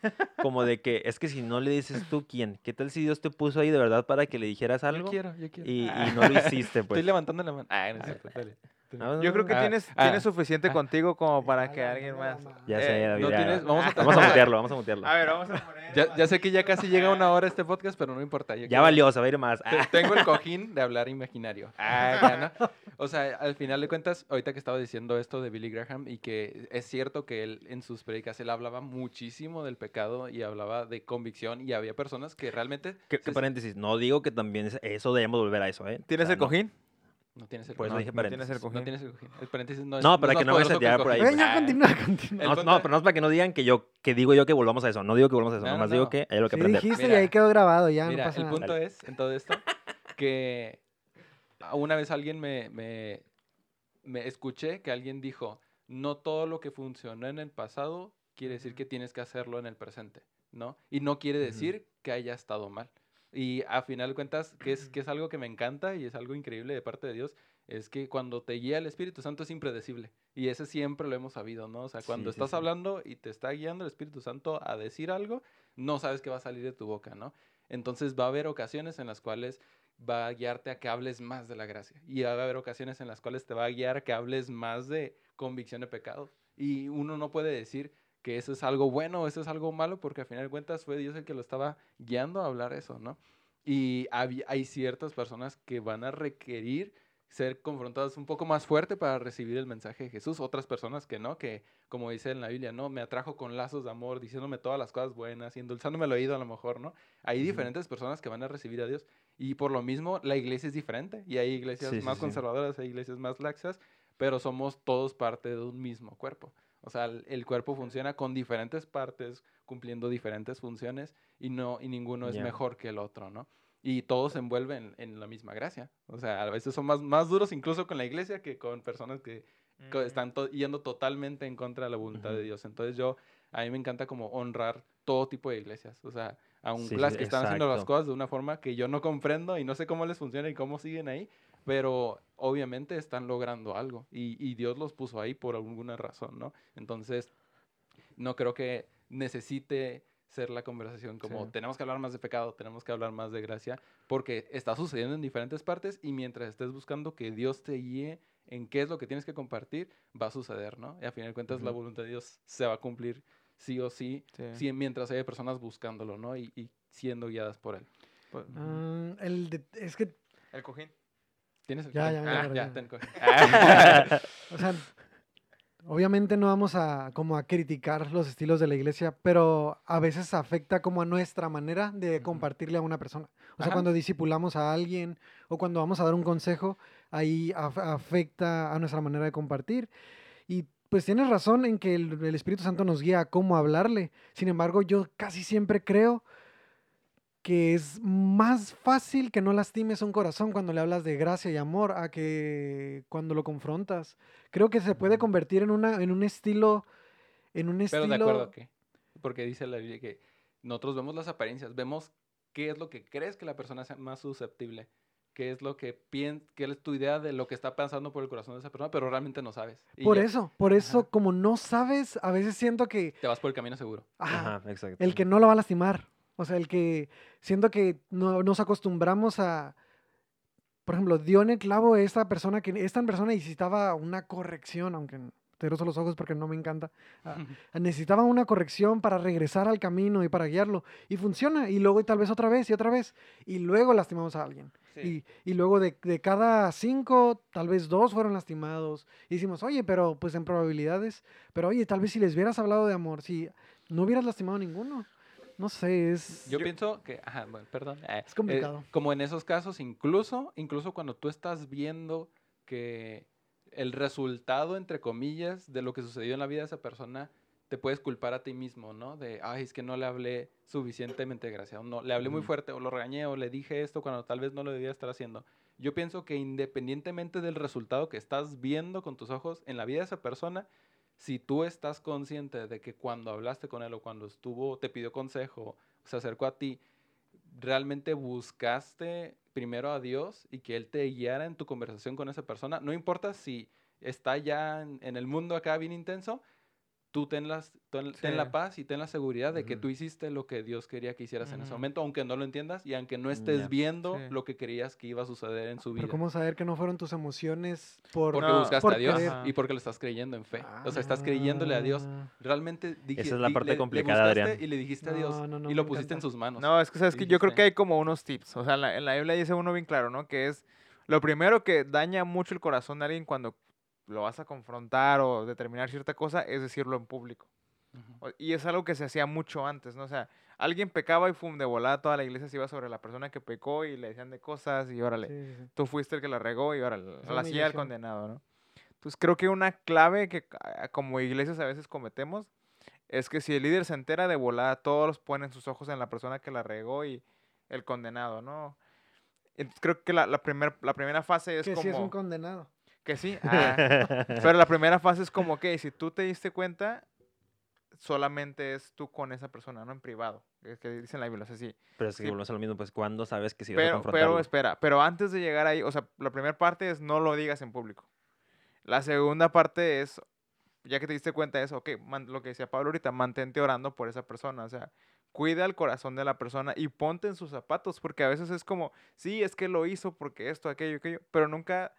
como de que es que si no le dices tú quién, ¿qué tal si Dios te puso ahí de verdad para que le dijeras Yo algo? quiero, yo quiero. Y, Ah. y no lo hiciste, pues. Estoy levantando la mano. Ah, no es cierto, dale. No, Yo creo que Ah, tienes, ah, tienes suficiente ah. contigo como para que alguien más... ya. Sé, Eh, David, no ya. tienes- vamos a- Vamos a mutearlo, vamos a mutearlo. A ver, vamos a poner... Ya, ya sé que ya casi llega una hora este podcast, pero no importa. yo Ya quiero- valió, se va a ir más. Te- Tengo el cojín de hablar imaginario. Ah, ya, ¿no? O sea, al final de cuentas, ahorita que estaba diciendo esto de Billy Graham y que es cierto que él en sus predicas él hablaba muchísimo del pecado y hablaba de convicción y había personas que realmente se- paréntesis, no digo que también es- eso debemos volver a eso, ¿eh? ¿Tienes O sea, el no. cojín? No tienes el Por eso cojín. dije no tienes el paréntesis. cojín. No tienes el cojín. El paréntesis no es No, para es que no el tirar por ahí, pues. Venga, continúa, continúa. El No, no, pero no es para que no digan que yo, que digo yo que volvamos a eso. No digo que volvamos a eso, No, nomás no, digo que hay algo que Sí aprender. dijiste y ahí quedó grabado, ya Mira, no pasa el nada. punto es, en todo esto, que una vez alguien me, me, me escuché que alguien dijo, no todo lo que funcionó en el pasado quiere decir que tienes que hacerlo en el presente, ¿no? Y no quiere decir que haya estado mal. Y a final de cuentas, que es, que es algo que me encanta y es algo increíble de parte de Dios, es que cuando te guía el Espíritu Santo es impredecible. Y ese siempre lo hemos sabido, ¿no? O sea, cuando Sí, estás sí. hablando y te está guiando el Espíritu Santo a decir algo, no sabes qué va a salir de tu boca, ¿no? Entonces va a haber ocasiones en las cuales va a guiarte a que hables más de la gracia. Y va a haber ocasiones en las cuales te va a guiar a que hables más de convicción de pecado. Y uno no puede decir que eso es algo bueno o eso es algo malo, porque al final de cuentas fue Dios el que lo estaba guiando a hablar eso, ¿no? Y hay ciertas personas que van a requerir ser confrontadas un poco más fuerte para recibir el mensaje de Jesús. Otras personas que no, que como dice en la Biblia, no, me atrajo con lazos de amor, diciéndome todas las cosas buenas y endulzándome el oído a lo mejor, ¿no? Hay diferentes personas que van a recibir a Dios y por lo mismo la iglesia es diferente y hay iglesias Sí, sí, más sí. conservadoras, hay iglesias más laxas, pero somos todos parte de un mismo cuerpo. O sea, el, el cuerpo funciona con diferentes partes, cumpliendo diferentes funciones y no y ninguno es Ya. mejor que el otro, ¿no? Y todos se envuelven en la misma gracia. O sea, a veces son más, más duros incluso con la iglesia que con personas que Mm. están to- yendo totalmente en contra de la voluntad de Ujú. Dios. Entonces yo, a mí me encanta como honrar todo tipo de iglesias. O sea, aun Sí, las que están haciendo las exacto. cosas de una forma que yo no comprendo y no sé cómo les funciona y cómo siguen ahí, pero obviamente están logrando algo y, y Dios los puso ahí por alguna razón, ¿no? Entonces, no creo que necesite ser la conversación como Sí. tenemos que hablar más de pecado, tenemos que hablar más de gracia, porque está sucediendo en diferentes partes y mientras estés buscando que Dios te guíe en qué es lo que tienes que compartir, va a suceder, ¿no? Y a final de cuentas la Ujú. voluntad de Dios se va a cumplir sí o sí, Sí. sí, mientras haya personas buscándolo, ¿no? Y, y siendo guiadas por él. Pues, Ah, el de- es que, el cojín. ¿Tienes el Ya, cojín? ya, Ah, ya, ya, ya. o sea, obviamente no vamos a como a criticar los estilos de la iglesia, pero a veces afecta como a nuestra manera de compartirle a una persona. O sea, Ajá. cuando discipulamos a alguien o cuando vamos a dar un consejo, ahí af- afecta a nuestra manera de compartir. Y pues tienes razón en que el, el Espíritu Santo nos guía a cómo hablarle. Sin embargo, yo casi siempre creo que es más fácil que no lastimes un corazón cuando le hablas de gracia y amor a que cuando lo confrontas. Creo que se puede convertir en una en un estilo en un Pero estilo de acuerdo a qué? Porque dice la Biblia que nosotros vemos las apariencias, vemos qué es lo que crees que la persona sea más susceptible, qué es lo que piensas, qué es tu idea de lo que está pasando por el corazón de esa persona, pero realmente no sabes. Y Por ya eso, por eso Ajá. como no sabes, a veces siento que Te vas por el camino seguro. ajá, Ajá, exacto. el que no lo va a lastimar. O sea, el que siento que no nos acostumbramos a por ejemplo, dio en el clavo esta persona que esta persona necesitaba una corrección, aunque asqueroso los ojos porque no me encanta. Necesitaban una corrección para regresar al camino y para guiarlo. Y funciona. Y luego y tal vez otra vez y otra vez. Y luego lastimamos a alguien. Y, y luego de, de cada cinco, tal vez dos fueron lastimados. Y decimos, oye, pero pues en probabilidades. Pero oye, tal vez si les hubieras hablado de amor, si no hubieras lastimado a ninguno. No sé, es... Yo, pienso que, ajá, bueno, perdón. eh, Es complicado. eh, como en esos casos, incluso, incluso cuando tú estás viendo que el resultado, entre comillas, de lo que sucedió en la vida de esa persona, te puedes culpar a ti mismo, ¿no? De, ay, es que no le hablé suficientemente gracias, no, le hablé muy fuerte, o lo regañé, o le dije esto cuando tal vez no lo debía estar haciendo. Yo pienso que independientemente del resultado que estás viendo con tus ojos en la vida de esa persona, si tú estás consciente de que cuando hablaste con él o cuando estuvo, te pidió consejo, se acercó a ti, realmente buscaste primero a Dios y que Él te guiara en tu conversación con esa persona, no importa si está ya en, el mundo acá bien intenso, tú ten, las, ten, ten la paz y ten la seguridad de que tú hiciste lo que Dios quería que hicieras en ese momento, aunque no lo entiendas y aunque no estés Ya. viendo Sí. lo que creías que iba a suceder en su vida. Pero ¿cómo saber que no fueron tus emociones por... Porque No, buscaste por a Dios creer. y porque lo estás creyendo en fe. O sea, estás creyéndole a Dios. Ah, Realmente dije- Esa es la parte le- le complicada, Adrián. Y le dijiste a Dios No, y lo pusiste en sus manos. No, es que sabes que yo creo que hay como unos tips. O sea, en la, en la Biblia dice uno bien claro, ¿no? Que es lo primero que daña mucho el corazón de alguien cuando lo vas a confrontar o determinar cierta cosa es decirlo en público. Ujú. O- Y es algo que se hacía mucho antes, ¿no? O sea, alguien pecaba y fum, de volada toda la iglesia se iba sobre la persona que pecó y le decían de cosas y órale, sí, sí, sí. tú fuiste el que la regó y órale, a la silla del condenado, ¿no? Entonces creo que una clave que como iglesias a veces cometemos es que si el líder se entera de volada, todos los ponen sus ojos en la persona que la regó y el condenado, ¿no? Entonces creo que la, la, primer- la primera fase es Que como... sí es un condenado. Que sí, ah, pero la primera fase es como que si tú te diste cuenta, solamente es tú con esa persona, no en privado. Es que dice en la Biblia, o sea, sí. Pero es que Sí. volvemos a lo mismo, pues ¿cuándo sabes que si vas a Pero, confrontarlo? pero espera, pero antes de llegar ahí, o sea, la primera parte es no lo digas en público. La segunda parte es, ya que te diste cuenta de eso, ok, man- lo que decía Pablo ahorita, mantente orando por esa persona, o sea, cuida el corazón de la persona y ponte en sus zapatos, porque a veces es como, sí, es que lo hizo porque esto, aquello, aquello, pero nunca,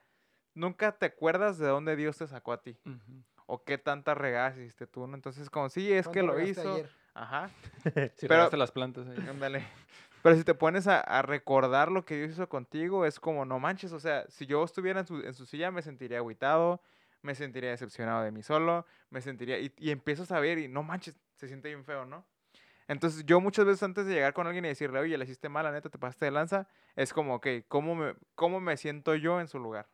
nunca te acuerdas de dónde Dios te sacó a ti, o qué tantas regadas hiciste tú, ¿no? Entonces, como, sí, es que ¿Cuánto lo hizo, ayer? ajá, Si Pero- las plantas ahí. Ándale. Pero si te pones a, a recordar lo que Dios hizo contigo, es como, no manches, o sea, si yo estuviera en su, en su silla me sentiría agüitado, me sentiría decepcionado de mí solo, me sentiría, y, y empiezas a ver y no manches, se siente bien feo, ¿no? Entonces yo muchas veces antes de llegar con alguien y decirle, oye, le hiciste mal, la neta, te pasaste de lanza, es como, ok, ¿cómo me, ¿cómo me siento yo en su lugar?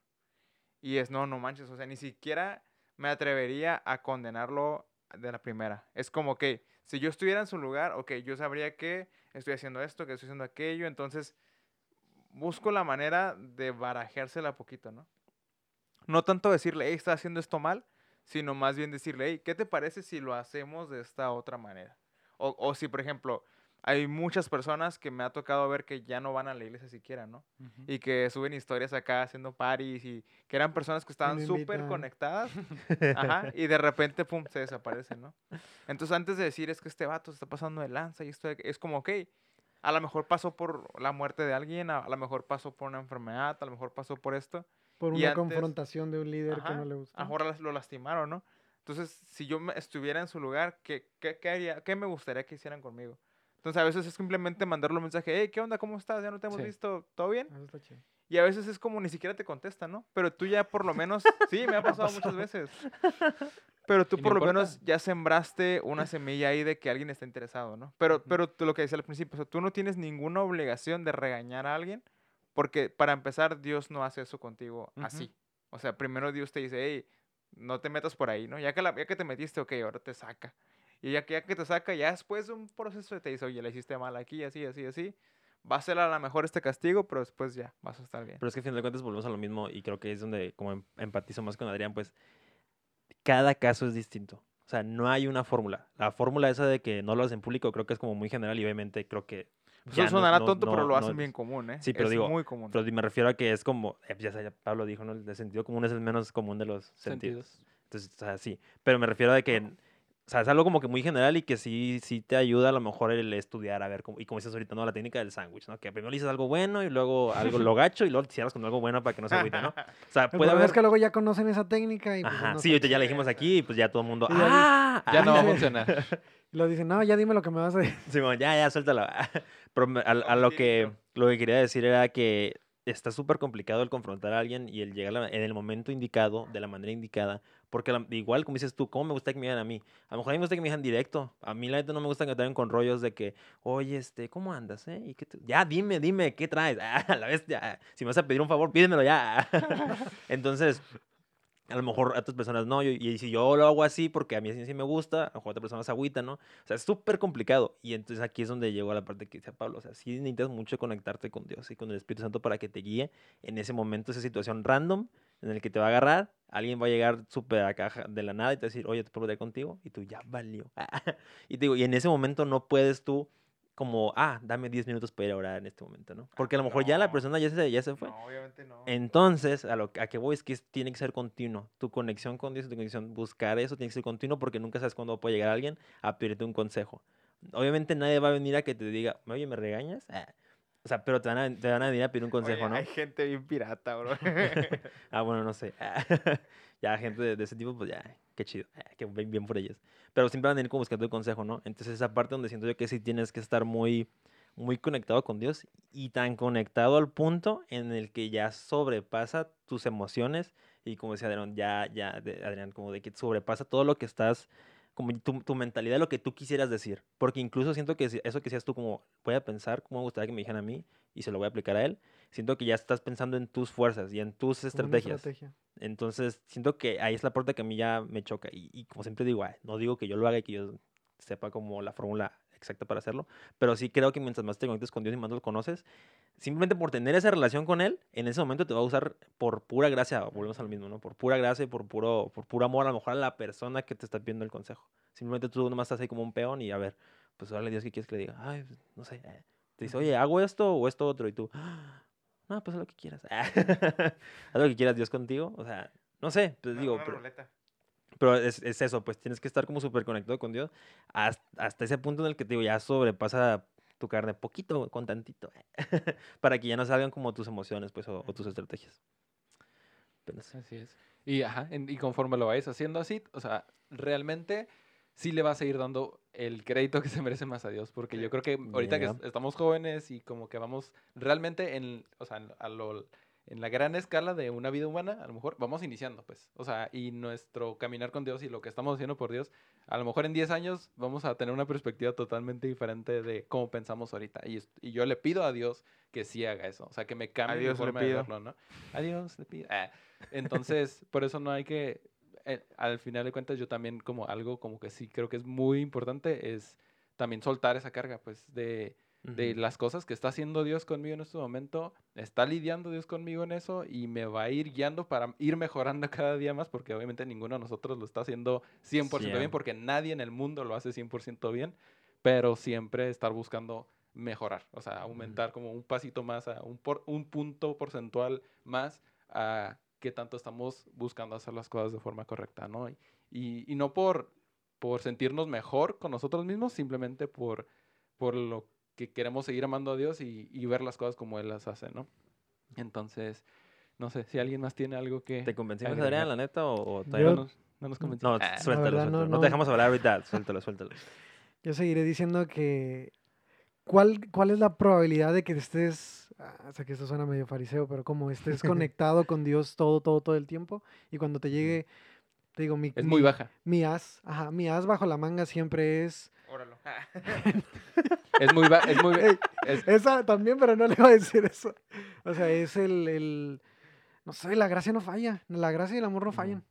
Y es, no, no manches, o sea, ni siquiera me atrevería a condenarlo de la primera. Es como que si yo estuviera en su lugar, ok, yo sabría que estoy haciendo esto, que estoy haciendo aquello, entonces busco la manera de barajársela poquito, ¿no? No tanto decirle, hey, estás haciendo esto mal, sino más bien decirle, hey, ¿qué te parece si lo hacemos de esta otra manera? O, o si, por ejemplo, hay muchas personas que me ha tocado ver que ya no van a la iglesia siquiera, ¿no? Y que suben historias acá haciendo parties y que eran personas que estaban súper conectadas, ajá, y de repente, pum, se desaparecen, ¿no? Entonces, antes de decir, es que este vato se está pasando de lanza y esto, es como, ok, a lo mejor pasó por la muerte de alguien, a, a lo mejor pasó por una enfermedad, a lo mejor pasó por esto, Por una antes- confrontación de un líder que no le gusta. a lo mejor las- lo lastimaron, ¿no? Entonces, si yo estuviera en su lugar, ¿qué, qué, qué haría? ¿Qué me gustaría que hicieran conmigo? Entonces, a veces es simplemente mandarle un mensaje, hey, ¿qué onda? ¿Cómo estás? ¿Ya no te hemos Sí. visto? ¿Todo bien? Eso está chido. Y a veces es como ni siquiera te contesta, ¿no? Pero tú ya por lo menos, sí, me ha pasado muchas veces. Pero tú por lo importa. menos ya sembraste una semilla ahí de que alguien está interesado, ¿no? Pero, Ujú. pero tú lo que decía al principio, o sea, tú no tienes ninguna obligación de regañar a alguien, porque para empezar, Dios no hace eso contigo Ujú. así. O sea, primero Dios te dice, hey, no te metas por ahí, ¿no? Ya que, la- ya que te metiste, ok, ahora te saca. Y ya que, ya que te saca, ya después de un proceso te dice, oye, le hiciste mal aquí, así, así, así. Va a ser a lo mejor este castigo, pero después ya, vas a estar bien. Pero es que al final de cuentas volvemos a lo mismo y creo que es donde como em- empatizo más con Adrián, pues cada caso es distinto. O sea, no hay una fórmula. La fórmula esa de que no lo hacen en público creo que es como muy general y obviamente creo que... Eso ya no- sonará no- tonto, pero no- lo no hacen es- bien común, ¿eh? Sí, pero es digo, muy común. Pero me refiero a que es como, eh, ya, sé, ya Pablo dijo, ¿no? El sentido común es el menos común de los sentidos. Sentidos. Entonces, o sea, sí. Pero me refiero a que, o sea, es algo como que muy general y que sí, sí te ayuda a lo mejor el estudiar, a ver, cómo- y como dices ahorita, ¿no? La técnica del sándwich, ¿no? Que primero le dices algo bueno y luego algo lo gacho y luego te cierras con algo bueno para que no se agüite, ¿no? O sea, puede haber... es que luego ya conocen esa técnica y pues, Ajá, no sí, ahorita ya le dijimos aquí y pues ya todo el mundo... Y ya ¡Ah! Ya no va a sí. funcionar. Y lo dicen, no, ya dime lo que me vas a decir. Simón, ya, ya, suéltalo. Pero me- a, a lo que lo que quería decir era que está súper complicado el confrontar a alguien y el llegar en el momento indicado, de la manera indicada. Porque igual, como dices tú, ¿cómo me gusta que me digan a mí? A lo mejor a mí me gusta que me digan directo. A mí la neta no me gusta que me con rollos de que, oye, este, ¿cómo andas? Eh? ¿Y qué Ya, dime, dime, ¿qué traes? Ah, a la vez, ya. Si me vas a pedir un favor, pídemelo ya. Entonces, a lo mejor a otras personas no, yo- y si yo lo hago así porque a mí así sí me gusta, a lo mejor a otras personas agüita, ¿no? O sea, es súper complicado. Y entonces aquí es donde llegó la parte que dice Pablo, o sea, sí necesitas mucho conectarte con Dios y con el Espíritu Santo para que te guíe en ese momento, esa situación random en el que te va a agarrar, alguien va a llegar súper acá ja- de la nada y te va a decir, oye, ¿te puedo contigo? Y tú, ya valió. y te digo, y en ese momento no puedes tú como, ah, dame 10 minutos para ir a orar en este momento, ¿no? Porque a lo mejor ya la no. persona ya se, ya se fue. No, obviamente no. Entonces, a lo a que voy es que tiene que ser continuo. Tu conexión con Dios, tu conexión, buscar eso tiene que ser continuo porque nunca sabes cuándo puede llegar alguien a pedirte un consejo. Obviamente nadie va a venir a que te diga, oye, ¿me regañas? Ah. O sea, pero te van, a, te van a venir a pedir un consejo, Oye, ¿no? Hay gente bien pirata, bro. Ah, bueno, no sé. ya, gente de, de ese tipo, pues ya, qué chido. ah, Qué bien, bien por ellos. Pero siempre van a venir como buscando el consejo, ¿no? Entonces, esa parte donde siento yo que sí tienes que estar muy, muy conectado con Dios y tan conectado al punto en el que ya sobrepasa tus emociones y como decía Adrián, ya, ya, Adrián, como de que sobrepasa todo lo que estás, como tu, tu mentalidad, lo que tú quisieras decir. Porque incluso siento que eso que decías tú, como voy a pensar cómo me gustaría que me dijeran a mí y se lo voy a aplicar a él, siento que ya estás pensando en tus fuerzas y en tus estrategias. estrategia. Entonces, siento que ahí es la parte que a mí ya me choca. Y, y como siempre digo, ay, no digo que yo lo haga y que yo sepa como la fórmula exacta para hacerlo, pero sí creo que mientras más te conectes con Dios y más lo conoces, simplemente por tener esa relación con Él, en ese momento te va a usar por pura gracia, volvemos a lo mismo, ¿no? Por pura gracia y por puro, por puro amor a lo mejor a la persona que te está pidiendo el consejo. Simplemente tú nomás estás ahí como un peón y a ver, pues órale Dios, ¿qué quieres que le diga? Ay, pues, no sé. eh. Te dice, oye, hago esto o esto otro y tú, "Ah, no, pues haz lo que quieras. haz lo que quieras Dios contigo. O sea, no sé, pues Una- digo, pero, pero es, es eso, pues tienes que estar como súper conectado con Dios hasta, hasta ese punto en el que te digo, ya sobrepasa tu carne poquito con tantito, para que ya no salgan como tus emociones, pues, o, o tus estrategias. Pero sí. Así es. Y, ajá, en- y conforme lo vayas haciendo así, o sea, realmente sí le vas a ir dando el crédito que se merece más a Dios, porque yo creo que ahorita que estamos jóvenes y como que vamos realmente en, o sea, a lo- en la gran escala de una vida humana, a lo mejor vamos iniciando, pues, o sea, y nuestro caminar con Dios y lo que estamos haciendo por Dios, a lo mejor en 10 años vamos a tener una perspectiva totalmente diferente de cómo pensamos ahorita. Y, y yo le pido a Dios que sí haga eso, o sea, que me cambie mi Dios le forma de verlo, ¿no? A Dios le pido. Ah, entonces, por eso no hay que, eh, al final de cuentas, yo también como algo como que sí creo que es muy importante es también soltar esa carga, pues, de, de las cosas que está haciendo Dios conmigo en este momento, está lidiando Dios conmigo en eso y me va a ir guiando para ir mejorando cada día más, porque obviamente ninguno de nosotros lo está haciendo 100% bien, porque nadie en el mundo lo hace 100% bien, pero siempre estar buscando mejorar, o sea, aumentar como un pasito más, a un, por, un punto porcentual más a qué tanto estamos buscando hacer las cosas de forma correcta, ¿no? Y, y, y no por, por sentirnos mejor con nosotros mismos, simplemente por, por lo que queremos seguir amando a Dios y, y ver las cosas como Él las hace, ¿no? Entonces, no sé, si alguien más tiene algo que... ¿Te convencimos, agregar. Adrián, la neta, o, o todavía Yo- No no? nos, no nos convenció. No, Ah, suéltalo, verdad, suéltalo. no, No, no. te dejamos hablar ahorita, suéltalo, suéltalo. Yo seguiré diciendo que. ¿Cuál, ¿Cuál es la probabilidad de que estés. ah, O sea, que esto suena medio fariseo, pero como estés conectado con Dios todo, todo, todo el tiempo y cuando te llegue. Te digo, mi, es muy mi- baja. Mi as, ajá, mi as bajo la manga siempre es. Óralo. Es muy baja. Es muy, Ey, es- Esa también, pero no le voy a decir eso. O sea, es el, el- No sé, la gracia no falla. La gracia y el amor no fallan.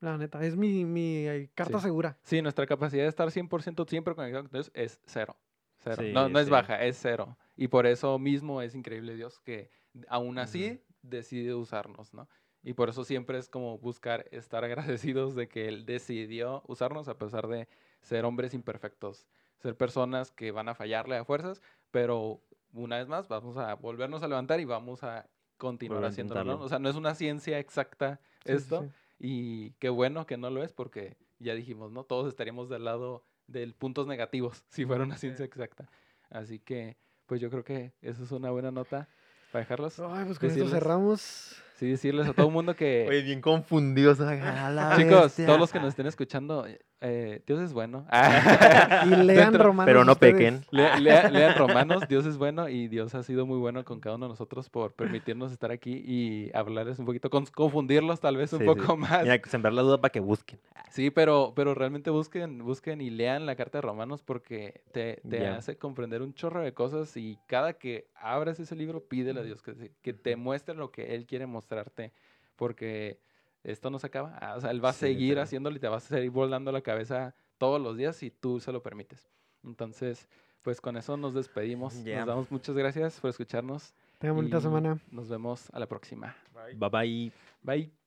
La neta. Es mi, mi eh, carta Sí. segura. Sí, nuestra capacidad de estar 100% siempre conectado con Dios es cero. Cero. Sí, no, no es baja, es cero. Y por eso mismo es increíble Dios que aún así decide usarnos, ¿no? Y por eso siempre es como buscar estar agradecidos de que Él decidió usarnos a pesar de ser hombres imperfectos, ser personas que van a fallarle a fuerzas, pero una vez más vamos a volvernos a levantar y vamos a continuar haciéndolo, ¿no? O sea, no es una ciencia exacta Sí, sí, esto, sí. y qué bueno que no lo es porque ya dijimos, ¿no? Todos estaríamos del lado del puntos negativos si fuera una Sí. ciencia exacta. Así que, pues yo creo que eso es una buena nota para dejarlos. Ay, pues con esto cerramos. Sí, decirles a todo el mundo que... Oye, bien confundidos. Chicos, bestia. todos los que nos estén escuchando, eh, Dios es bueno. Y lean Dentro- Romanos. Pero no ustedes. pequen. Lea- lea- lean Romanos, Dios es bueno y Dios ha sido muy bueno con cada uno de nosotros por permitirnos estar aquí y hablarles un poquito, con- confundirlos tal vez un Sí, poco sí. más. Mira, sembrar la duda para que busquen. Sí, pero, pero realmente busquen, busquen y lean la carta de Romanos porque te, hace comprender un chorro de cosas y cada que abras ese libro, pídele a Dios que, que te muestre lo que Él quiere mostrarte porque esto no se acaba. Ah, O sea, Él va a Sí, seguir haciéndolo y te va a seguir volando la cabeza todos los días si tú se lo permites. Entonces, pues con eso nos despedimos. Ya. Nos damos muchas gracias por escucharnos. Tengan bonita semana. Nos vemos a la próxima. Bye bye. Bye.